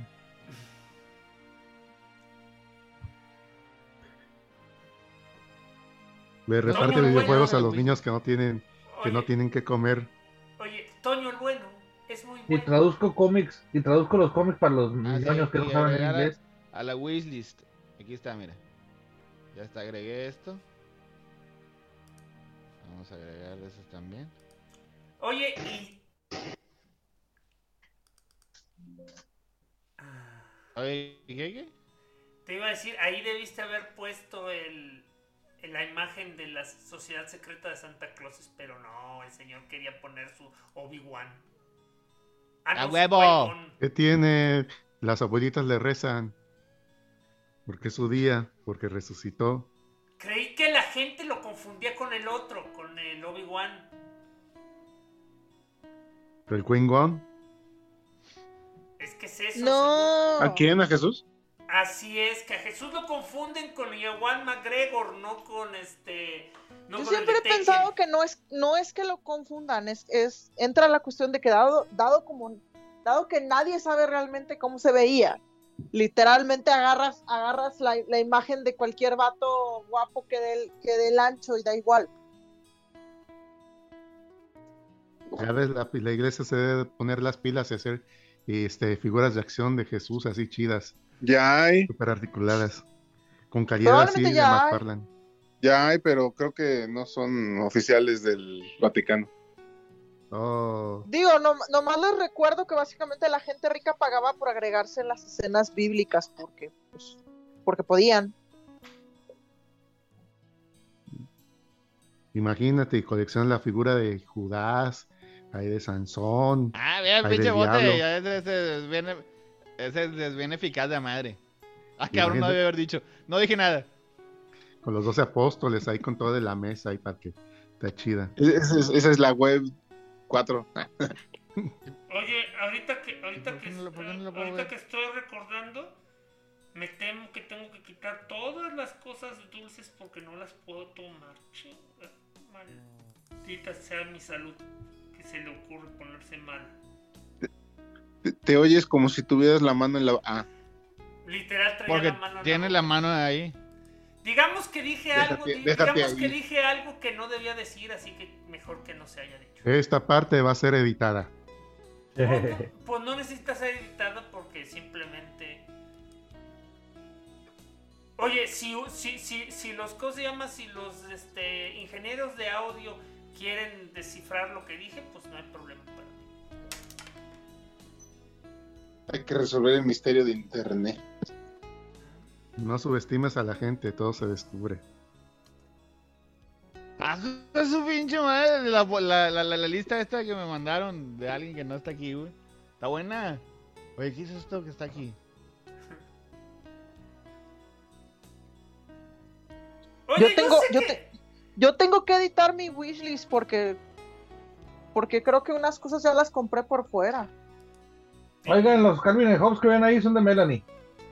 Le reparte videojuegos bueno, a los niños que no tienen, que no tienen que comer. oye, Toño el bueno, es muy Y bueno. traduzco cómics, y traduzco los cómics para los Ah, sí, niños que no y saben a- inglés. A la wishlist. Aquí está, mira. Ya está, agregué esto. Vamos a agregar esos también. Oye, y... Oye, ¿qué, qué? Te iba a decir, ahí debiste haber puesto el, la imagen de la sociedad secreta de Santa Claus, pero no, el señor quería poner su Obi-Wan. Ah, ¡A no, huevo! ¿Qué tiene? Las abuelitas le rezan. Porque es su día, porque resucitó. Creí que la gente lo confundía con el otro, con el Obi-Wan. ¿El Queen Gon? Es que es eso. No. ¿A quién? ¿A Jesús? Así es, que a Jesús lo confunden con Iwan McGregor, no con este. No Yo con siempre he pensado que no es, no es que lo confundan, es, es entra la cuestión de que dado, dado como dado que nadie sabe realmente cómo se veía, literalmente agarras, agarras la, la imagen de cualquier vato guapo que dé el, que dé el ancho y da igual. Ya ves, la, la iglesia se debe poner las pilas y hacer este, figuras de acción de Jesús así chidas, Ya hay, súper articuladas, con calidad así de ya hay. McFarlane. ya hay, pero creo que no son oficiales del Vaticano. Oh, Digo, no, nomás les recuerdo que básicamente la gente rica pagaba por agregarse en las escenas bíblicas porque, pues, porque podían. imagínate, y colecciona la figura de Judas, hay de Sansón. Ah, vea, Ay, pinche bote. ya Ese, ese es bien, ese es bien eficaz de madre. Ah, cabrón, no debe haber dicho. No dije nada. con los doce apóstoles ahí con todo de la mesa ahí para que está chida. Esa es, esa es la web 4. Oye, ahorita que, ahorita ¿Por qué que, no lo- por qué no lo puedo ahorita que estoy recordando, me temo que tengo que quitar todas las cosas dulces porque no las puedo tomar. Chinga, maldita sea mi salud que se le ocurre ponerse mal. Te, te oyes como si tuvieras la mano en la... Ah, Literal traía Porque la mano en tiene boca. la mano ahí. Digamos que dije Déjate- algo, déjate digamos que ahí. dije algo que no debía decir, así que mejor que no se haya dicho. Esta parte va a ser editada. Pues no necesita ser editada porque simplemente. Oye, si, si, si, si los ¿cómo se llama? Si los este, ingenieros de audio quieren descifrar lo que dije, pues no hay problema para mí. hay que resolver el misterio de Internet. No subestimes a la gente, todo se descubre. Ah, su pinche madre. La, la, la, la- la lista esta que me mandaron de alguien que no está aquí, güey. Está buena. Oye, ¿qué es esto que está aquí? Oye, Yo tengo- sé yo que- te- Yo tengo que editar mi wishlist porque porque creo que unas cosas ya las compré por fuera. Oigan, los Calvin and Hobbes que ven ahí son de Melanie.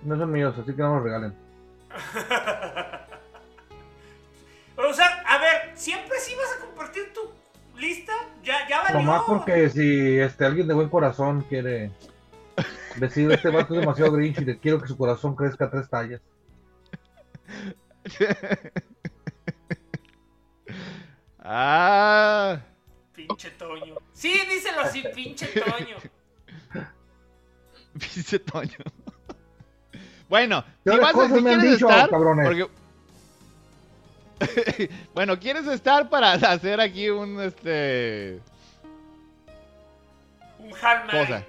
No son míos, así que no los regalen. o sea, a ver, ¿siempre sí vas a compartir tu lista? Ya, ya valió. Nomás porque si este alguien de buen corazón quiere decir este vato es demasiado grinch y le quiero que su corazón crezca tres tallas. ah. Pinche Toño. Sí, díselo así, pinche Toño. Pinche Toño. bueno, ¿Qué si vas a, si me han quieres dicho, estar, cabrones? porque... bueno, ¿quieres estar para hacer aquí un, este... Un Mary. cosa?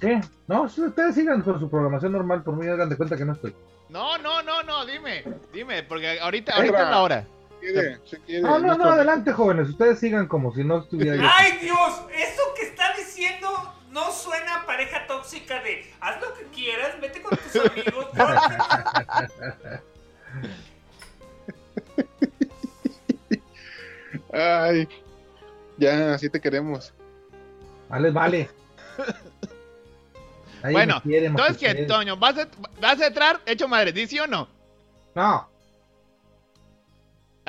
¿Qué? No, si ustedes sigan con su programación normal, por mí hagan de cuenta que no estoy. No, no, no, no, dime, dime, porque ahorita, ahorita es la hora. ¿Quiere? ¿Se quiere? No, no, no, adelante, jóvenes. Ustedes sigan como si no estuviera yo. ¡Ay, Dios! Eso que está diciendo no suena a pareja tóxica de haz lo que quieras, vete con tus amigos. Ay, ya, así te queremos. Vale, vale. Ahí Bueno, me quieren, entonces, ¿qué, ustedes. Toño? ¿Vas a, ¿Vas a entrar hecho madre? ¿Sí, sí o no? No,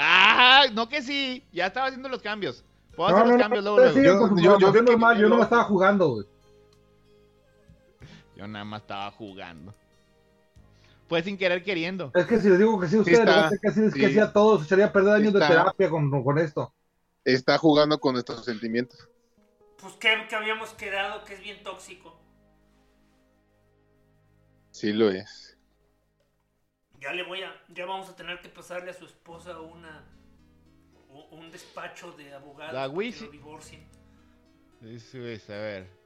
Ah, no que sí. Ya estaba haciendo los cambios. Puedo no, hacer no, los no, cambios luego, luego. Yo- yo- yo normal, yo no me estaba jugando, güey. Yo nada más estaba jugando. Fue sin querer queriendo. Es que si les digo que sí, ustedes hacer que sí, es que sí. sí a todos, echaría a perder años de terapia con, con esto. Está jugando con nuestros sentimientos. Pues que, que habíamos quedado que es bien tóxico. Sí lo es. Ya le voy a, ya vamos a tener que pasarle a su esposa una un despacho de abogados que lo divorcien. Sí, sí, a ver.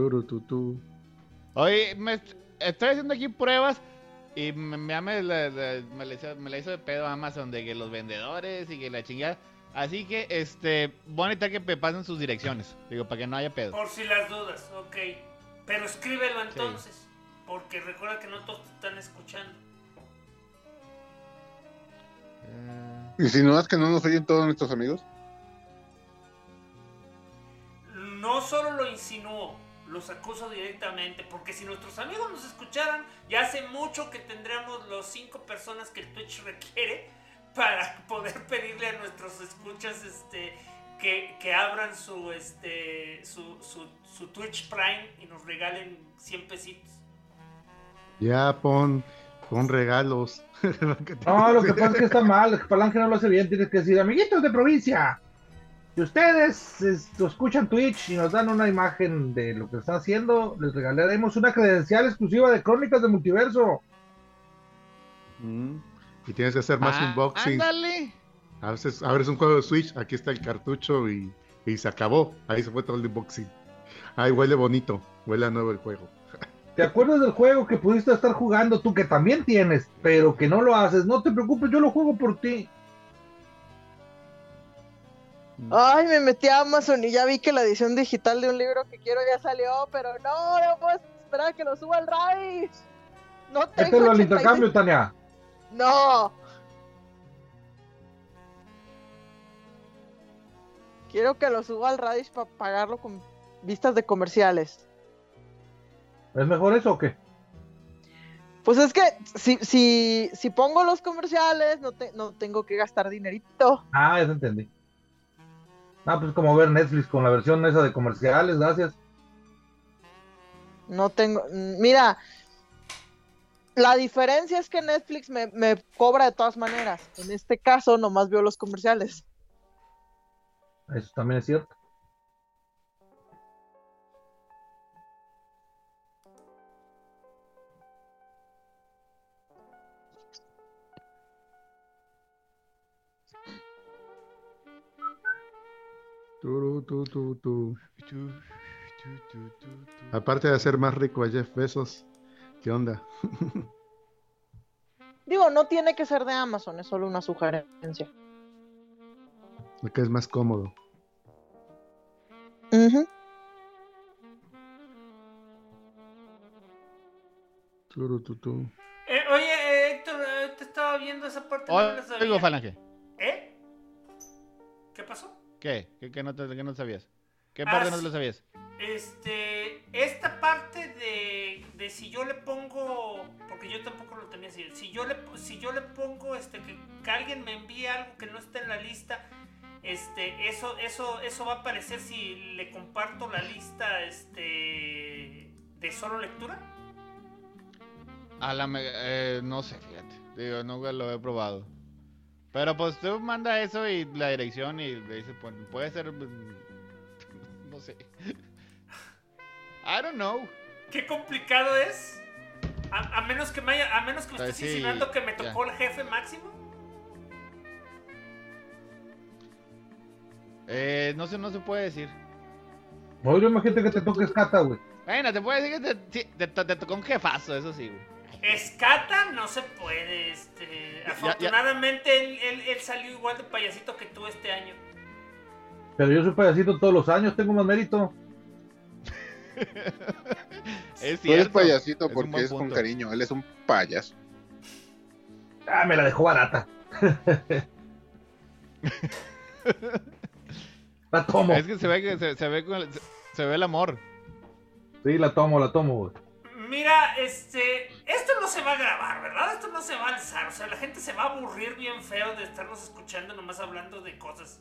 Turu, tu, tu. Oye, me est- estoy haciendo aquí pruebas y me, me, me la- la- me la hizo, me la hizo de pedo Amazon de que los vendedores y que la chingada. Así que, este, voy a necesitar que me pasen sus direcciones. Digo, para que no haya pedo. Por si las dudas, ok. Pero escríbelo entonces. Porque recuerda que no todos te están escuchando. ¿Y si no es que no nos oyen todos nuestros amigos? No solo lo insinúo, los acuso directamente. Porque si nuestros amigos nos escucharan, ya hace mucho que tendríamos los cinco personas que el Twitch requiere para poder pedirle a nuestros escuchas este que, que abran su este su, su, su Twitch Prime y nos regalen 100 pesitos. Ya pon, pon regalos. No, lo que pasa es que está mal, que Palanque no lo hace bien, tienes que decir, amiguitos de provincia, si ustedes escuchan Twitch y nos dan una imagen de lo que están haciendo, les regalaremos una credencial exclusiva de Crónicas de Multiverso. Mm. Y tienes que hacer más ah, unboxing. Ándale. A veces abres un juego de Switch, aquí está el cartucho y, y se acabó. Ahí se fue todo el unboxing. Ay, huele bonito, huele a nuevo el juego. ¿Te acuerdas del juego que pudiste estar jugando tú, que también tienes, pero que no lo haces? No te preocupes, yo lo juego por ti. Ay, me metí a Amazon y ya vi que la edición digital de un libro que quiero ya salió, pero no, no puedo esperar a que lo suba al Rise. No tengo Mételo al 86. intercambio, Tania. No. Quiero que lo suba al Radish para pagarlo con vistas de comerciales. ¿Es mejor eso o qué? Pues es que si, si, si pongo los comerciales, no, te- no tengo que gastar dinerito. Ah, ya te entendí. Ah, pues como ver Netflix con la versión esa de comerciales, gracias. No tengo. Mira, la diferencia es que Netflix me, me cobra de todas maneras. En este caso, nomás veo los comerciales. Eso también es cierto. Turu, tu, tu, tu. Tu, tu, tu, tu, tu. Aparte de hacer más rico a Jeff Bezos, ¿qué onda? Digo, no tiene que ser de Amazon, es solo una sugerencia. Lo que es más cómodo. Tu, tu. Eh, oye, eh, Héctor, eh, te estaba viendo esa parte. no me la sabía. Oigo, Falange. ¿Eh? ¿Qué pasó? ¿Qué? ¿Qué, qué no, te, qué no sabías? ¿Qué Ah, parte no lo sabías? Este, esta parte de, de si yo le pongo, porque yo tampoco lo tenía así, si yo le, si yo le pongo, este, que, que alguien me envíe algo que no está en la lista, este, eso, eso, eso va a aparecer si le comparto la lista, este, de solo lectura. A la eh, no sé, fíjate. Digo, nunca lo he probado. Pero pues tú manda eso y la dirección y le dices, pues puede ser. mm, No sé. I don't know. Qué complicado es. A, a menos que me haya, a menos que me Pues estés sí, insinuando que me ya. tocó el jefe máximo. Eh, no sé, no se puede decir. Oye, imagínate que te toques cata, güey. Bueno, te puede decir que te, te, te- te tocó un jefazo, eso sí, güey. Escata no se puede, este. ya. Afortunadamente Él, él- él salió igual de payasito que tú este año. Pero yo soy payasito todos los años, tengo más mérito. Es Tú eres cierto. payasito Es porque es con cariño, él es un payaso. Ah, me la dejó barata. la tomo. Es que se ve que se, se ve con el- se, se ve el amor. Sí, la tomo, la tomo, güey. Mira, este. Esto no se va a grabar, ¿verdad? Esto no se va a alzar. O sea, la gente se va a aburrir bien feo de estarnos escuchando nomás hablando de cosas.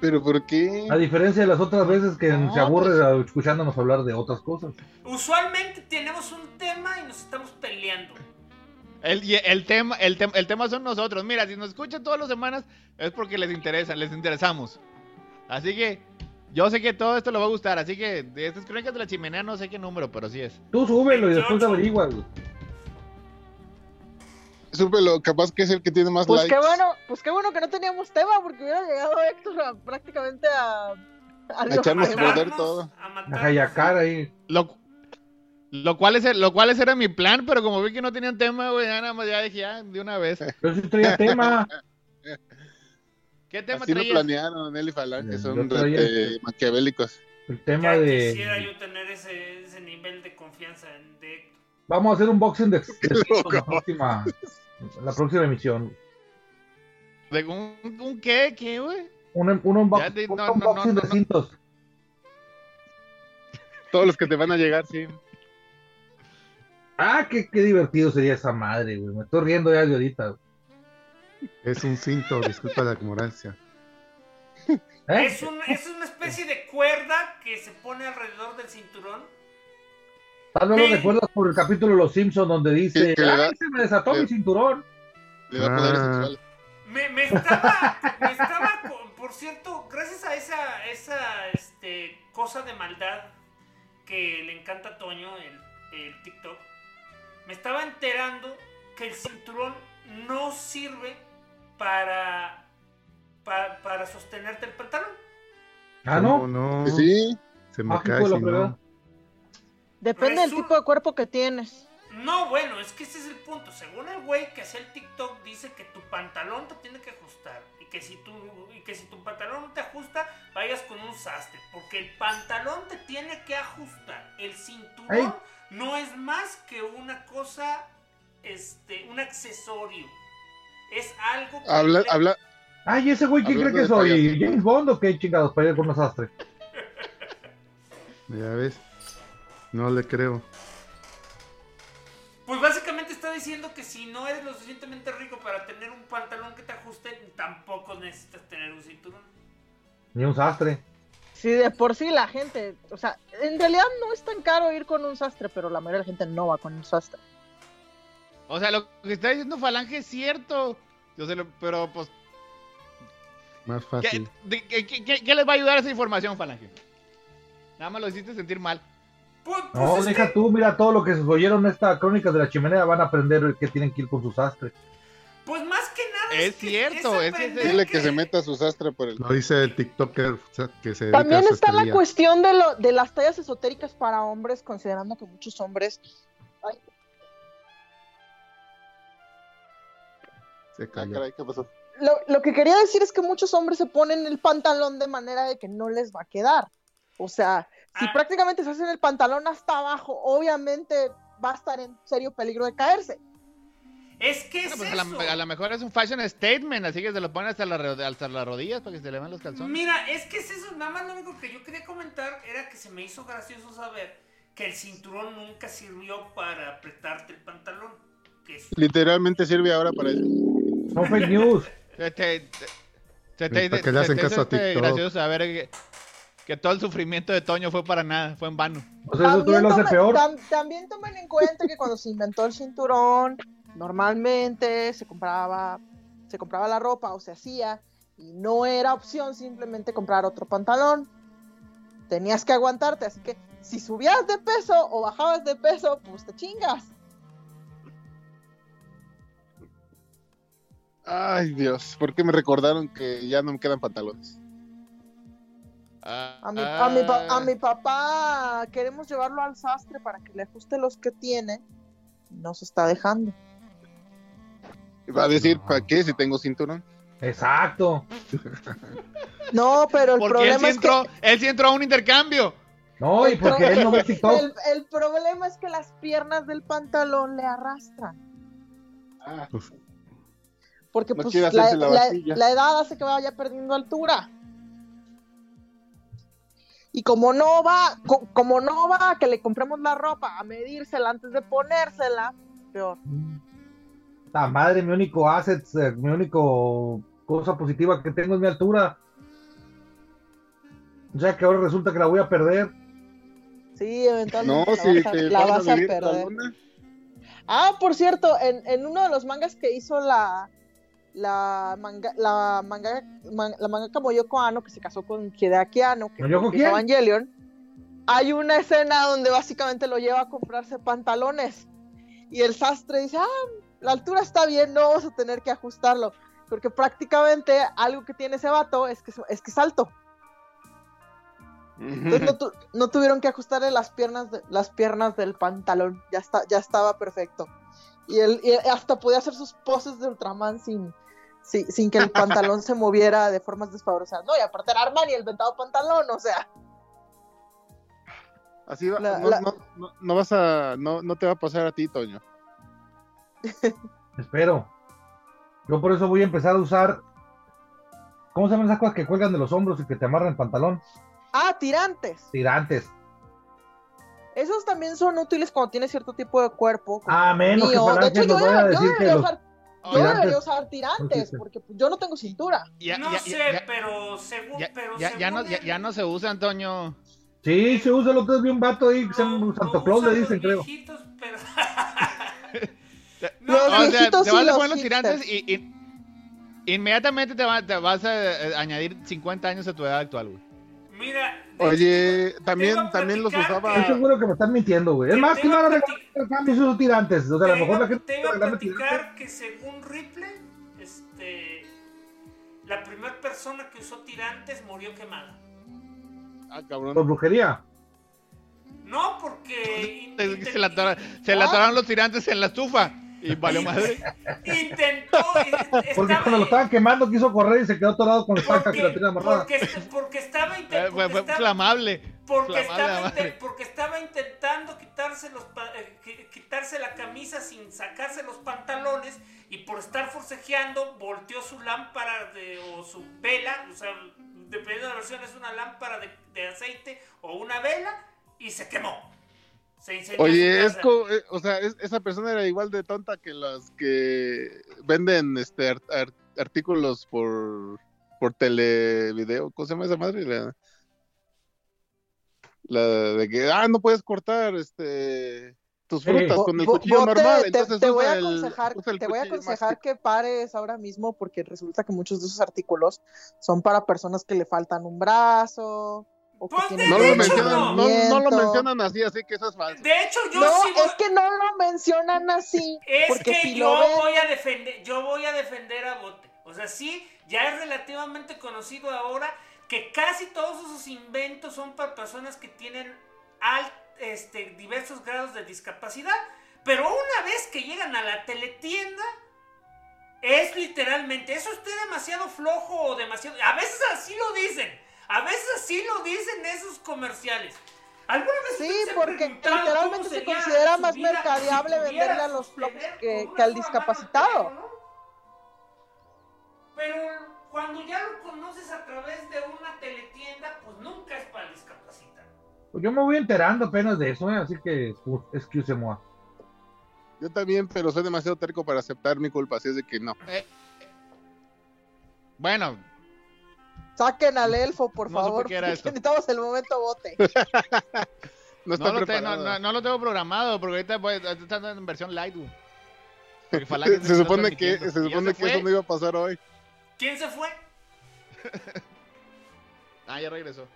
¿Pero por qué? A diferencia de las otras veces que No, se aburre pues- escuchándonos hablar de otras cosas. Usualmente tenemos un tema y nos estamos peleando. El, el, tema, el, tem- el tema son nosotros. Mira, si nos escuchan todas las semanas es porque les interesa, les interesamos. Así que yo sé que todo esto lo va a gustar. Así que de estas crónicas de la chimenea no sé qué número, pero sí es. Tú súbelo y después 28. averigua, güey. Súbelo, capaz que es el que tiene más Pues likes. qué bueno, pues qué bueno que no teníamos tema, porque hubiera llegado Héctor a- prácticamente a A echarnos a poder todo. A Hayacar ahí. Lo, lo cual, es, lo cual ese era mi plan, pero como vi que no tenían tema, güey, ya nada más ya dije, ya, de una vez. Pero si traía tema. ¿Qué tema Así traías? lo planearon Nelly Falan, que son traía- este, maquiavélicos. El tema Ya de. quisiera yo tener ese, ese nivel de confianza en de. Vamos a hacer un boxing de, de loco. la próxima, la próxima emisión. ¿De un, un qué? ¿Qué, güey? Un, un, unbox- Ya te- un no, no, unboxing no, de cintos. Todos los que te van a llegar, sí. Ah, qué, qué divertido sería esa madre, güey. Me estoy riendo ya de ahorita. güey. Es un cinto, disculpa la ignorancia. ¿Eh? Es, un, es una especie de cuerda que se pone alrededor del cinturón. Tal vez lo recuerdas por el capítulo de Los Simpsons donde dice, Sí, que le da- ¡ay, se me desató le- mi cinturón! Le da poderes Ah. Me, me estaba, me estaba, por cierto, gracias a esa, esa este, cosa de maldad que le encanta a Toño, el, el TikTok, me estaba enterando que el cinturón no sirve para, para, para sostenerte el pantalón. Ah, ¿Cómo ¿no? no? Sí, Se me Ah, cae si no. Depende del tipo de cuerpo que tienes. No, bueno, es que ese es el punto. Según el güey que hacía el TikTok, dice que tu pantalón te tiene que ajustar. Y que si tu, y que si tu pantalón no te ajusta, vayas con un sastre. Porque el pantalón te tiene que ajustar. El cinturón Ay. no es más que una cosa, este, un accesorio. Es algo que habla, le- habla, Ay, ese güey, ¿quién cree que soy? ¿James Bond o qué chingados para ir con los sastres? Ya ves. No le creo. Pues básicamente está diciendo que si no eres lo suficientemente rico para tener un pantalón que te ajuste, tampoco necesitas tener un cinturón. Ni un sastre. Sí, de por sí la gente, o sea, en realidad no es tan caro ir con un sastre, pero la mayoría de la gente no va con un sastre. O sea, lo que está diciendo Falange es cierto. Yo sé lo- pero pues, Más ¿qué, fácil. de- qué- qué- qué- qué les va a ayudar esa información, Falange? Nada más lo hiciste sentir mal. Pues, pues No, es deja que- tú, mira todo lo que se oyeron esta crónica de la chimenea, van a aprender que tienen que ir con su sastre. Pues más que nada. Es que- cierto, es que- aprender dile que se meta su sastre por el. Lo dice el TikToker que se También a está la cuestión de, lo, de las tallas esotéricas para hombres, considerando que muchos hombres ay, Se Ah, cayó. caray, ¿qué pasó? lo, lo que quería decir es que muchos hombres se ponen el pantalón de manera de que no les va a quedar. O sea, si Ah. prácticamente se hacen el pantalón hasta abajo, obviamente va a estar en serio peligro de caerse. Es que es pues a, eso. la- a lo mejor es un fashion statement, así que se lo ponen hasta, la, ro- hasta las rodillas para que se le vean los calzones. Mira, es que es eso. Nada más lo único que yo quería comentar era que se me hizo gracioso saber que el cinturón nunca sirvió para apretarte el pantalón. Que es Literalmente sirve ahora para eso. Son fake news. Te- se ¿Para te- qué le hacen caso a este, TikTok? gracioso saber que, que todo el sufrimiento de Toño fue para nada, fue en vano. O sea, eso todavía lo hace tomen- peor. tam- también tomen en cuenta que cuando se inventó el cinturón, normalmente se compraba, se compraba la ropa o se hacía y no era opción simplemente comprar otro pantalón. Tenías que aguantarte, así que si subías de peso o bajabas de peso, pues te chingas. Ay, Dios, ¿por qué me recordaron que ya no me quedan pantalones? A mi, a mi pa- a mi papá queremos llevarlo al sastre para que le ajuste los que tiene. No se está dejando. Va a decir, ¿para qué si tengo cinturón? Exacto. No, pero el Porque él sí, problema es que él sí entró a un intercambio. No, y porque él no ve TikTok. El, el problema es que las piernas del pantalón le arrastran. Ah, Pues, Porque No pues, la, hacerse la la- vajilla. la edad hace que vaya perdiendo altura. Y como no va, co- como no va a que le compremos la ropa a medírsela antes de ponérsela, peor. La madre, mi único asset, eh, mi único cosa positiva que tengo es mi altura. Sea que ahora resulta que la voy a perder. Sí, eventualmente no, la si vas a, te la vas perder. Ah, por cierto, en, en uno de los mangas que hizo la la manga, la manga, man- la mangaka Moyoko Ano, que se casó con Hideaki Ano, que ¿Moyoko hizo quién? Evangelion, hay una escena donde básicamente lo lleva a comprarse pantalones y el sastre dice, ah, la altura está bien, no vamos a tener que ajustarlo, porque prácticamente algo que tiene ese vato es que es, es que es alto. Entonces no, tuvieron que ajustarle las piernas, las piernas del pantalón. Ya, está, ya estaba perfecto. Y él hasta podía hacer sus poses de Ultraman sin, sin, que el pantalón se moviera de formas desfavorables. No, y aparte era Armani el ventado pantalón, o sea. Así va, no, no, vas a, no, no te va a pasar a ti, Toño. Espero. Yo por eso voy a empezar a usar. ¿Cómo se llaman esas cosas que cuelgan de los hombros y que te amarran el pantalón? Ah, tirantes. Tirantes. Esos también son útiles cuando tienes cierto tipo de cuerpo. Ah, menos que De hecho, yo, debería, usar, yo debería usar tirantes, porque yo no tengo cintura. no sé, pero según. Ya, no, ya, no se usa, Antonio. Sí, se usa. Lo que es bien un vato ahí, se llama Santo Claus, le dicen, creo. Pero... no, o sea, te vas a poner los tirantes y, inmediatamente te, te, vas a eh, añadir 50 años a tu edad actual, güey. Mira. Oye, también, también los usaba. Estoy seguro que me están mintiendo, güey. Es más que de cambios sus tirantes. O sea, a lo mejor la gente. Te iba a platicar que según Ripley, este. La primera persona que usó tirantes murió quemada. Ah, cabrón. ¿Por brujería? No, porque. Se, la se le atoraron los tirantes en la estufa. Y valió madre. Intentó. Porque cuando lo estaban quemando quiso correr y se quedó atorado con la estaca que la tenía amarrada. Porque, porque estaba intentando. Fue, fue flamable. Porque, estaba, porque estaba intentando quitarse, los, eh, quitarse la camisa sin sacarse los pantalones y por estar forcejeando volteó su lámpara de, o su vela, o sea, dependiendo de la versión es una lámpara de, de aceite o una vela y se quemó. Oye, es eh, o sea, esa persona era igual de tonta que las que venden este artículos por por televideo. ¿Cómo se llama esa madre? La, de que ah no puedes cortar este tus frutas con el cuchillo normal. Te, entonces te voy a aconsejar, te voy a aconsejar que pares ahora mismo porque resulta que muchos de esos artículos son para personas que le faltan un brazo pues no, lo mencionan, no, lo mencionan así, así que eso es falso. De hecho, yo no, es que no lo mencionan así. Es que yo voy a defender, yo voy a defender a Bote. O sea, sí, ya es relativamente conocido ahora que casi todos esos inventos son para personas que tienen este, diversos grados de discapacidad. Pero una vez que llegan a la teletienda, es literalmente, eso esté demasiado flojo o demasiado... A veces así lo dicen. A veces sí lo dicen esos comerciales. ¿Alguna vez sí, porque literalmente se considera más mercadeable venderle a los flojos que, al discapacitado. Pero cuando ya lo conoces a través de una teletienda, pues nunca es para el discapacitado. Pues yo me voy enterando apenas de eso, ¿eh? así que excuse-moi. Yo también, pero soy demasiado terco para aceptar mi culpa, así es de que no. Eh, bueno, Saquen al elfo, por favor. Necesitamos el momento bote. no, no, lo no, lo tengo programado, porque ahorita voy, estando en versión light. se, supone que, se supone que eso no iba a pasar hoy. ¿Quién se fue? ah, ya regresó.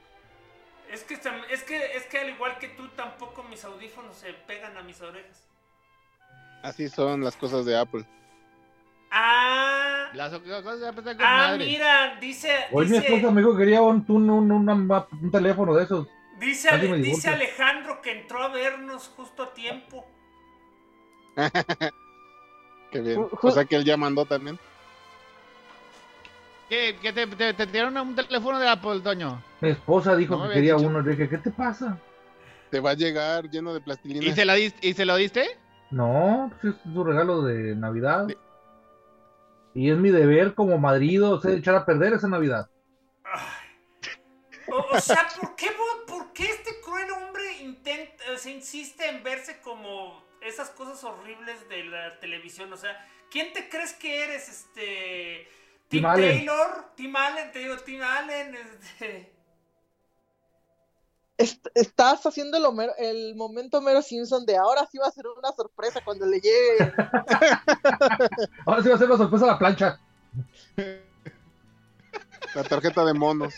Es que, es, que, es que al igual que tú, tampoco mis audífonos se pegan a mis orejas. Así son las cosas de Apple. Ah. Las cosas ya con Ah, mira, dice. Hoy mi esposa me dijo que quería un, un, un, teléfono de esos. Dice, dice Alejandro que entró a vernos justo a tiempo. Qué bien. O sea que él ya mandó también. ¿Qué, que te, te, dieron un teléfono de Apple, Toño? Mi esposa dijo que quería uno. Le dije, ¿qué te pasa? Te va a llegar lleno de plastilina. ¿Y se lo, diste, ¿y se lo diste? No, pues es su regalo de Navidad. Y es mi deber como madrido, o sea, echar a perder esa Navidad. O, sea, ¿por qué, ¿por qué, este cruel hombre intenta, se insiste en verse como esas cosas horribles de la televisión? O sea, ¿quién te crees que eres? Este. Tim, Taylor, Tim Allen, te digo, Tim Allen, este estás haciendo el, el momento Mero Simpson de ahora sí va a ser una sorpresa cuando le llegue. ahora sí va a ser una sorpresa la plancha. La tarjeta de monos.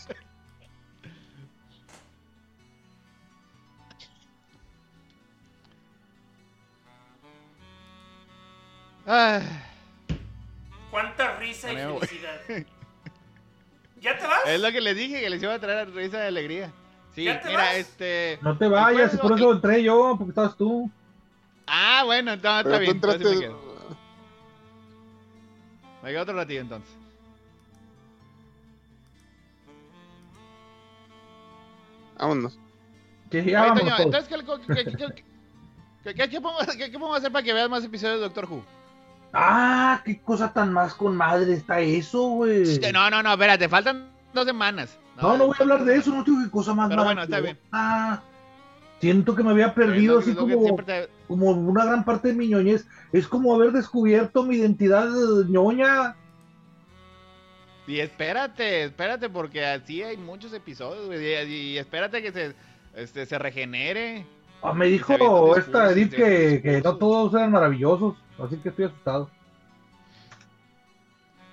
Cuánta risa y felicidad. ¿Ya te vas? Es lo que le dije, que les iba a traer risa y alegría. Sí, mira, este. No te vayas, por eso entré yo, porque estabas tú. Ah, bueno, entonces está bien. Entraste... Me, quedo. me quedo otro ratito entonces. Vámonos. ¿Qué, ya, vámonos entonces, ¿qué, qué, qué, ¿qué, pongo a hacer para que veas más episodios de Doctor Who? Ah, qué cosa tan más con madre está eso, güey. No, no, no, espérate, faltan dos semanas. No, no, voy a hablar de eso, no tengo qué cosa más Pero bueno, está bien. Ah, siento que me había perdido así como, como una gran parte de mi ñoñez. Es como haber descubierto mi identidad ñoña. Y espérate, espérate, porque así hay muchos episodios, y, espérate que se, este, se regenere. Ah, me dijo esta Edith que, que no todos eran maravillosos, así que estoy asustado.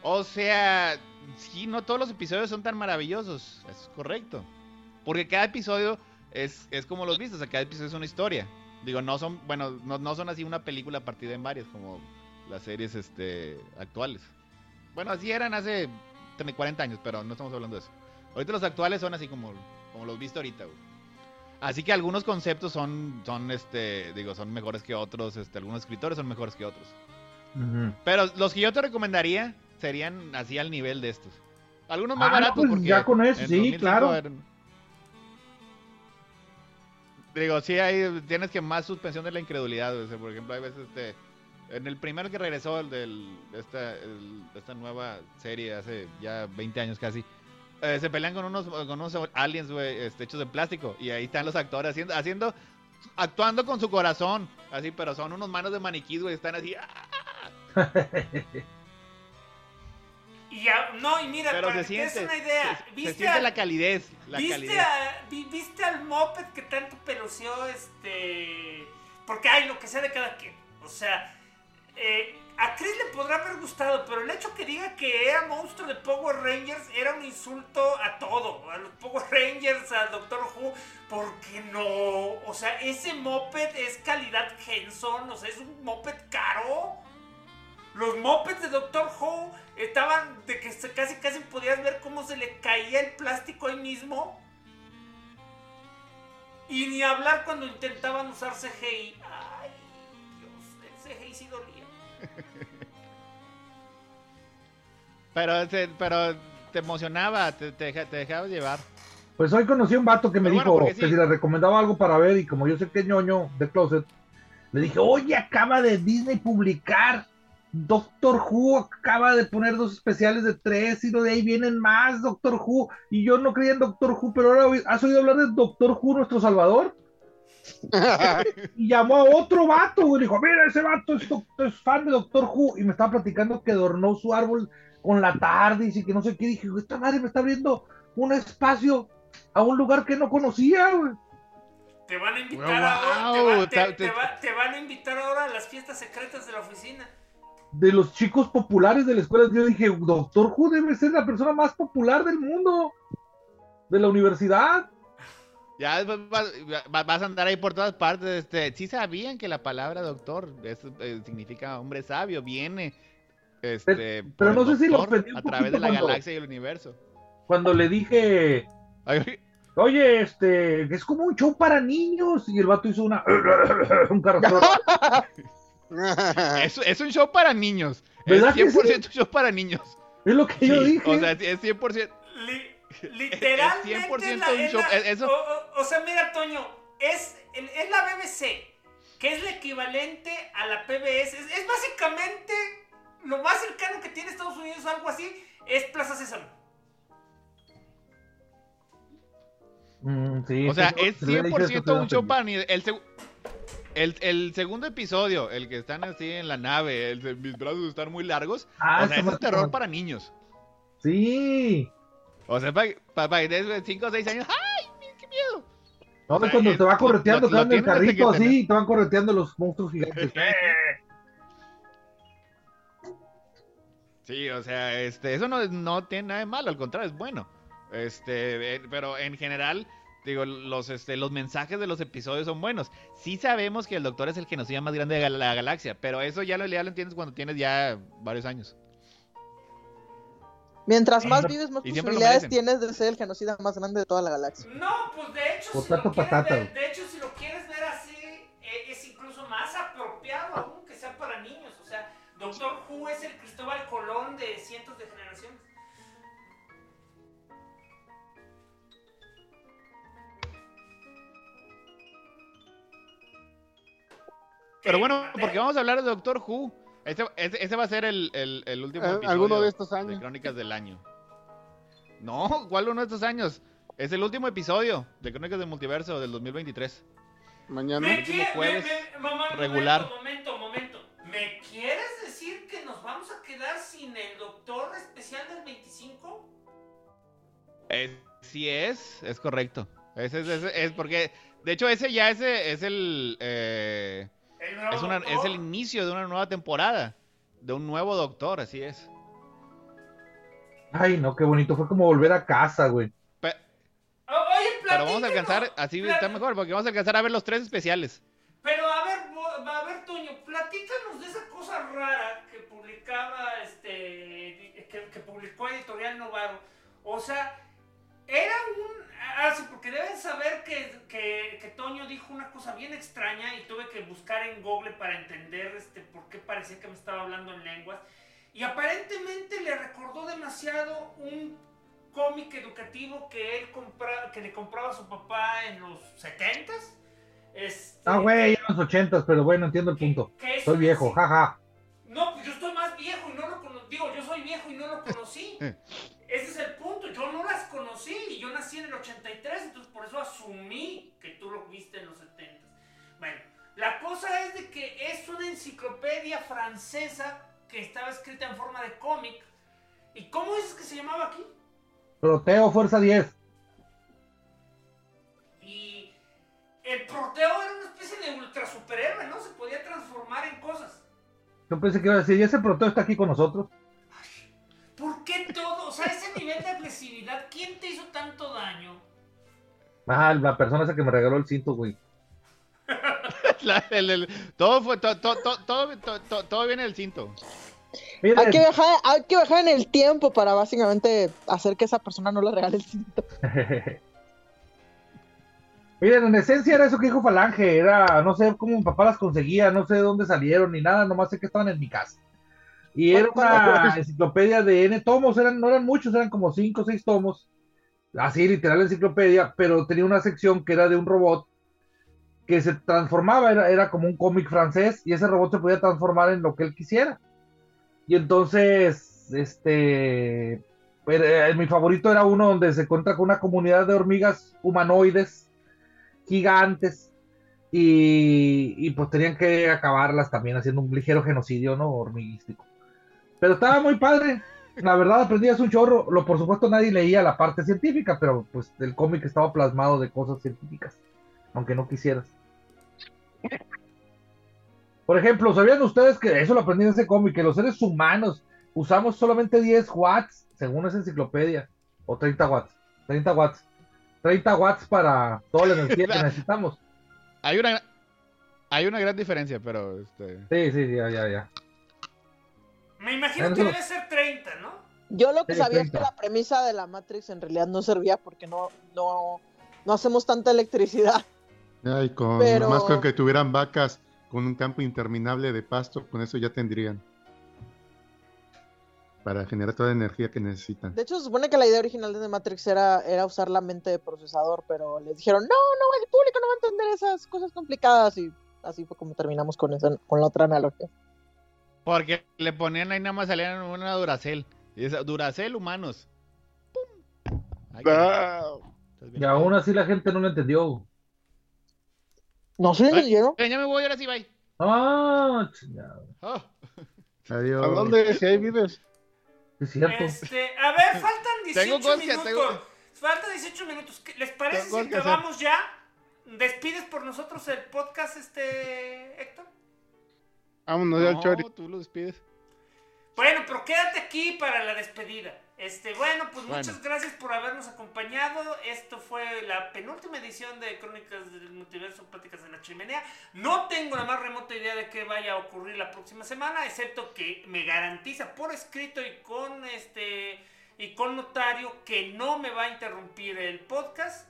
O sea, sí, no todos los episodios son tan maravillosos, es correcto. Porque cada episodio es, es como los viste, o sea, cada episodio es una historia. Digo, no son, bueno, no, no son así una película partida en varias, como las series este, actuales. Bueno, así eran hace 40 años, pero no estamos hablando de eso. Ahorita los actuales son así como, como los viste ahorita, Así que algunos conceptos son, son, este, digo, son mejores que otros, este, algunos escritores son mejores que otros. Pero los que yo te recomendaría serían así al nivel de estos. Algunos más ah, baratos pues porque ya con eso, sí, claro. Digo, sí, hay, tienes que más suspensión de la incredulidad. por ejemplo, hay veces este, en el primero que regresó el del, esta, esta nueva serie hace ya 20 años casi, eh, se pelean con unos, con unos aliens, este, hechos de plástico. Y ahí están los actores haciendo, haciendo, actuando con su corazón. Así, pero son unos manos de maniquí, güey. Están así. ¡ah! Y ya, no, y mira, Pero para se siente, es una idea, ¿viste se siente la calidez, la ¿viste, calidez. ¿Viste al moped que tanto pelució este? Porque hay lo que sea de cada quien. O sea, eh, a Chris le podrá haber gustado, pero el hecho que diga que era monstruo de Power Rangers era un insulto a todo, a los Power Rangers, al Doctor Who, porque no, o sea, ese moped es calidad Henson, o sea, es un moped caro. Los mopeds de Doctor Who estaban de que casi casi podías ver cómo se le caía el plástico ahí mismo. Y ni hablar cuando intentaban usar CGI. Ay, Dios, el CGI sí dolía. pero, te, pero te emocionaba, te, te, dejabas llevar. Pues hoy conocí a un vato que me dijo que si le recomendaba algo para ver y como yo sé que es ñoño de Closet, le dije, oye, acaba de Disney publicar Doctor Who acaba de poner dos especiales de tres y de ahí vienen más Doctor Who. Y yo no creía en Doctor Who, pero ahora has oído hablar de Doctor Who, nuestro Salvador. y llamó a otro vato, y dijo, mira, ese vato es, fan de Doctor Who y me estaba platicando que adornó su árbol con la tarde y que no sé qué, dije, esta madre me está abriendo un espacio a un lugar que no conocía, Te van a invitar ahora, te van a invitar ahora a las fiestas secretas de la oficina de los chicos populares de la escuela. Yo dije, Doctor Who debe ser la persona más popular del mundo, de la universidad. Ya vas, a andar ahí por todas partes. Este, sí sabían que la palabra doctor eh, significa hombre sabio, viene. Este, pero, no sé si lo A través de la galaxia y el universo. Cuando le dije. Oye, este, es como un show para niños. Y el vato hizo una. un es, es, un show para niños. Es 100% un show para niños. Es lo que yo dije. O sea, es 100%. literalmente. Es 100% un show. eso... o, sea, mira, Toño, es, es la BBC, que es el equivalente a la PBS. Es, básicamente lo más cercano que tiene Estados Unidos, algo así, es Plaza Sésamo. Mm, sí, o sea, es 100% un show para niños. El, el, segundo episodio, el que están así en la nave, el, mis brazos están muy largos, ah, o sea, es un terror para niños. Sí. O sea, para, para, de 5 o 6 años, ¡ay, qué miedo! No, es cuando te va correteando, te en el carrito así, te van correteando los monstruos gigantes. sí, o sea, este, eso no, no tiene nada de malo, al contrario, es bueno. Este, pero en general, Digo, los, este, los mensajes de los episodios son buenos. Sí sabemos que el Doctor es el genocida más grande de la galaxia, pero eso ya lo, ya lo entiendes cuando tienes ya varios años. Mientras más vives, más posibilidades tienes de ser el genocida más grande de toda la galaxia. No, pues de hecho, si lo patata. Ver, de hecho, si lo quieres ver así, eh, es incluso más apropiado aún que sea para niños. O sea, Doctor Who es el Cristóbal Colón de cientos de generaciones. Pero bueno, porque vamos a hablar de Doctor Who. Ese, va a ser el, el, último eh, episodio ¿Alguno de estos años? De Crónicas del Año. No, ¿cuál uno de estos años? Es el último episodio de Crónicas del Multiverso del 2023. Mañana. El último jueves regular. Momento, momento, ¿Me quieres decir que nos vamos a quedar sin el Doctor Especial del 25? sí es, es correcto. Ese, es porque, de hecho, ese ya ese es el... Eh, es, es el inicio de una nueva temporada, de un nuevo doctor, así es. Ay, no, qué bonito, fue como volver a casa, güey. Pero vamos a alcanzar, así está mejor, porque vamos a alcanzar a ver los tres especiales. Pero a ver, a ver, Toño, platícanos de esa cosa rara que publicaba, este, que, que publicó Editorial Novaro. O sea, era un Ah, sí, porque deben saber que, que, Toño dijo una cosa bien extraña y tuve que buscar en Google para entender este, por qué parecía que me estaba hablando en lenguas. Y aparentemente le recordó demasiado un cómic educativo que él compra, que le compraba a su papá en los 70s. Este, ah, güey, en los 80s, pero bueno, entiendo el punto. soy viejo, jaja. No, pues yo estoy más viejo y no lo conocí. Digo, yo soy viejo y no lo conocí. Ese es el punto. Yo no las conocí. Y Yo nací en el 83, entonces por eso asumí que tú lo viste en los 70. Bueno, la cosa es de que es una enciclopedia francesa que estaba escrita en forma de cómic. ¿Y cómo es que se llamaba aquí? Proteo Fuerza 10. Y el Proteo era una especie de ultra superhéroe, ¿no? Se podía transformar en cosas. Yo pensé que iba a decir, ¿y ese Proteo está aquí con nosotros? ¿Por qué Ah, la persona esa que me regaló el cinto, güey. todo fue, todo, todo, todo, viene del cinto. Hay que, viajar, hay que viajar en el tiempo para básicamente hacer que esa persona no le regale el cinto. Miren, en esencia era eso que dijo Falange, era, no sé cómo mi papá las conseguía, no sé de dónde salieron ni nada, nomás sé que estaban en mi casa. Y era una enciclopedia de N tomos, eran, no eran muchos, eran como 5 o 6 tomos. Así, literal enciclopedia, pero tenía una sección que era de un robot que se transformaba, era, era como un cómic francés, y ese robot se podía transformar en lo que él quisiera. Y entonces, este, mi favorito era uno donde se encuentra con una comunidad de hormigas humanoides gigantes y, y, pues tenían que acabarlas también haciendo un ligero genocidio, ¿no? Hormiguístico. Pero estaba muy padre. La verdad aprendías un chorro. Lo, por supuesto nadie leía la parte científica, pero pues el cómic estaba plasmado de cosas científicas, aunque no quisieras. Por ejemplo, ¿sabían ustedes que eso lo aprendí en ese cómic? Que los seres humanos usamos solamente 10 watts, según esa enciclopedia, o 30 watts. 30 watts. 30 watts para toda la energía que necesitamos. Hay una, hay una gran diferencia, pero... Este... Sí, sí, ya, ya, ya. Me imagino que debe ser 30, ¿no? Yo lo que sabía es que la premisa de la Matrix en realidad no servía porque no, no, no hacemos tanta electricidad. Ay, con, Más con que tuvieran vacas con un campo interminable de pasto, con eso ya tendrían. Para generar toda la energía que necesitan. De hecho, se supone que la idea original de The Matrix era, era usar la mente de procesador, pero les dijeron, no, no, el público no va a entender esas cosas complicadas y así fue como terminamos con, esa, con la otra analogía. Porque le ponían ahí nada más salían una Duracel. Y esa, Duracel humanos. Y aún así la gente no lo entendió. No se entendieron. Ya me voy, ahora sí, bye. Ah, chingado. Oh. Adiós. ¿A dónde? Si hay vives. Es cierto. Este, a ver, faltan 18 minutos. Faltan 18 minutos. ¿Les parece si acabamos ya? ¿Despides por nosotros el podcast, este, Héctor? Vámonos ya al chori. tú lo despides. Bueno, pero quédate aquí para la despedida. Este, bueno, pues muchas gracias por habernos acompañado. Esto fue la penúltima edición de Crónicas del Multiverso, Pláticas de la Chimenea. No tengo la más remota idea de qué vaya a ocurrir la próxima semana, excepto que me garantiza por escrito y con este y con notario que no me va a interrumpir el podcast.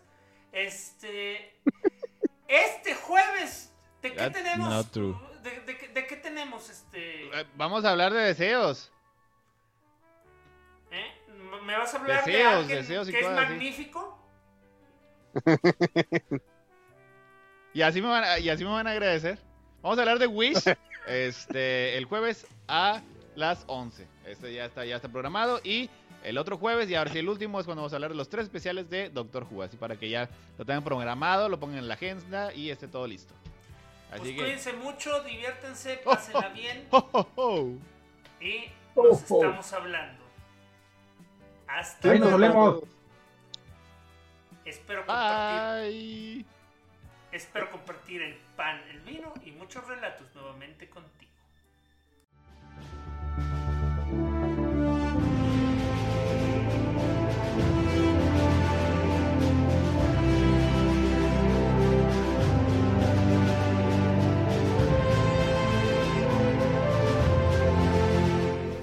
Este, este jueves, ¿de qué tenemos? De, qué tenemos este? Eh, vamos a hablar de deseos. ¿Eh? ¿Me vas a hablar de alguien que es magnífico? y así me van, y así me van a agradecer. Vamos a hablar de Wish este el jueves a las 11. Este ya está ya está programado y el otro jueves y ahora sí el último es cuando vamos a hablar de los tres especiales de Doctor Who, así para que ya lo tengan programado, lo pongan en la agenda y esté todo listo. Así pues cuídense mucho, diviértanse, pásenla bien. y nos estamos hablando. Hasta luego. Espero compartir. Espero compartir el pan, el vino y muchos relatos nuevamente contigo.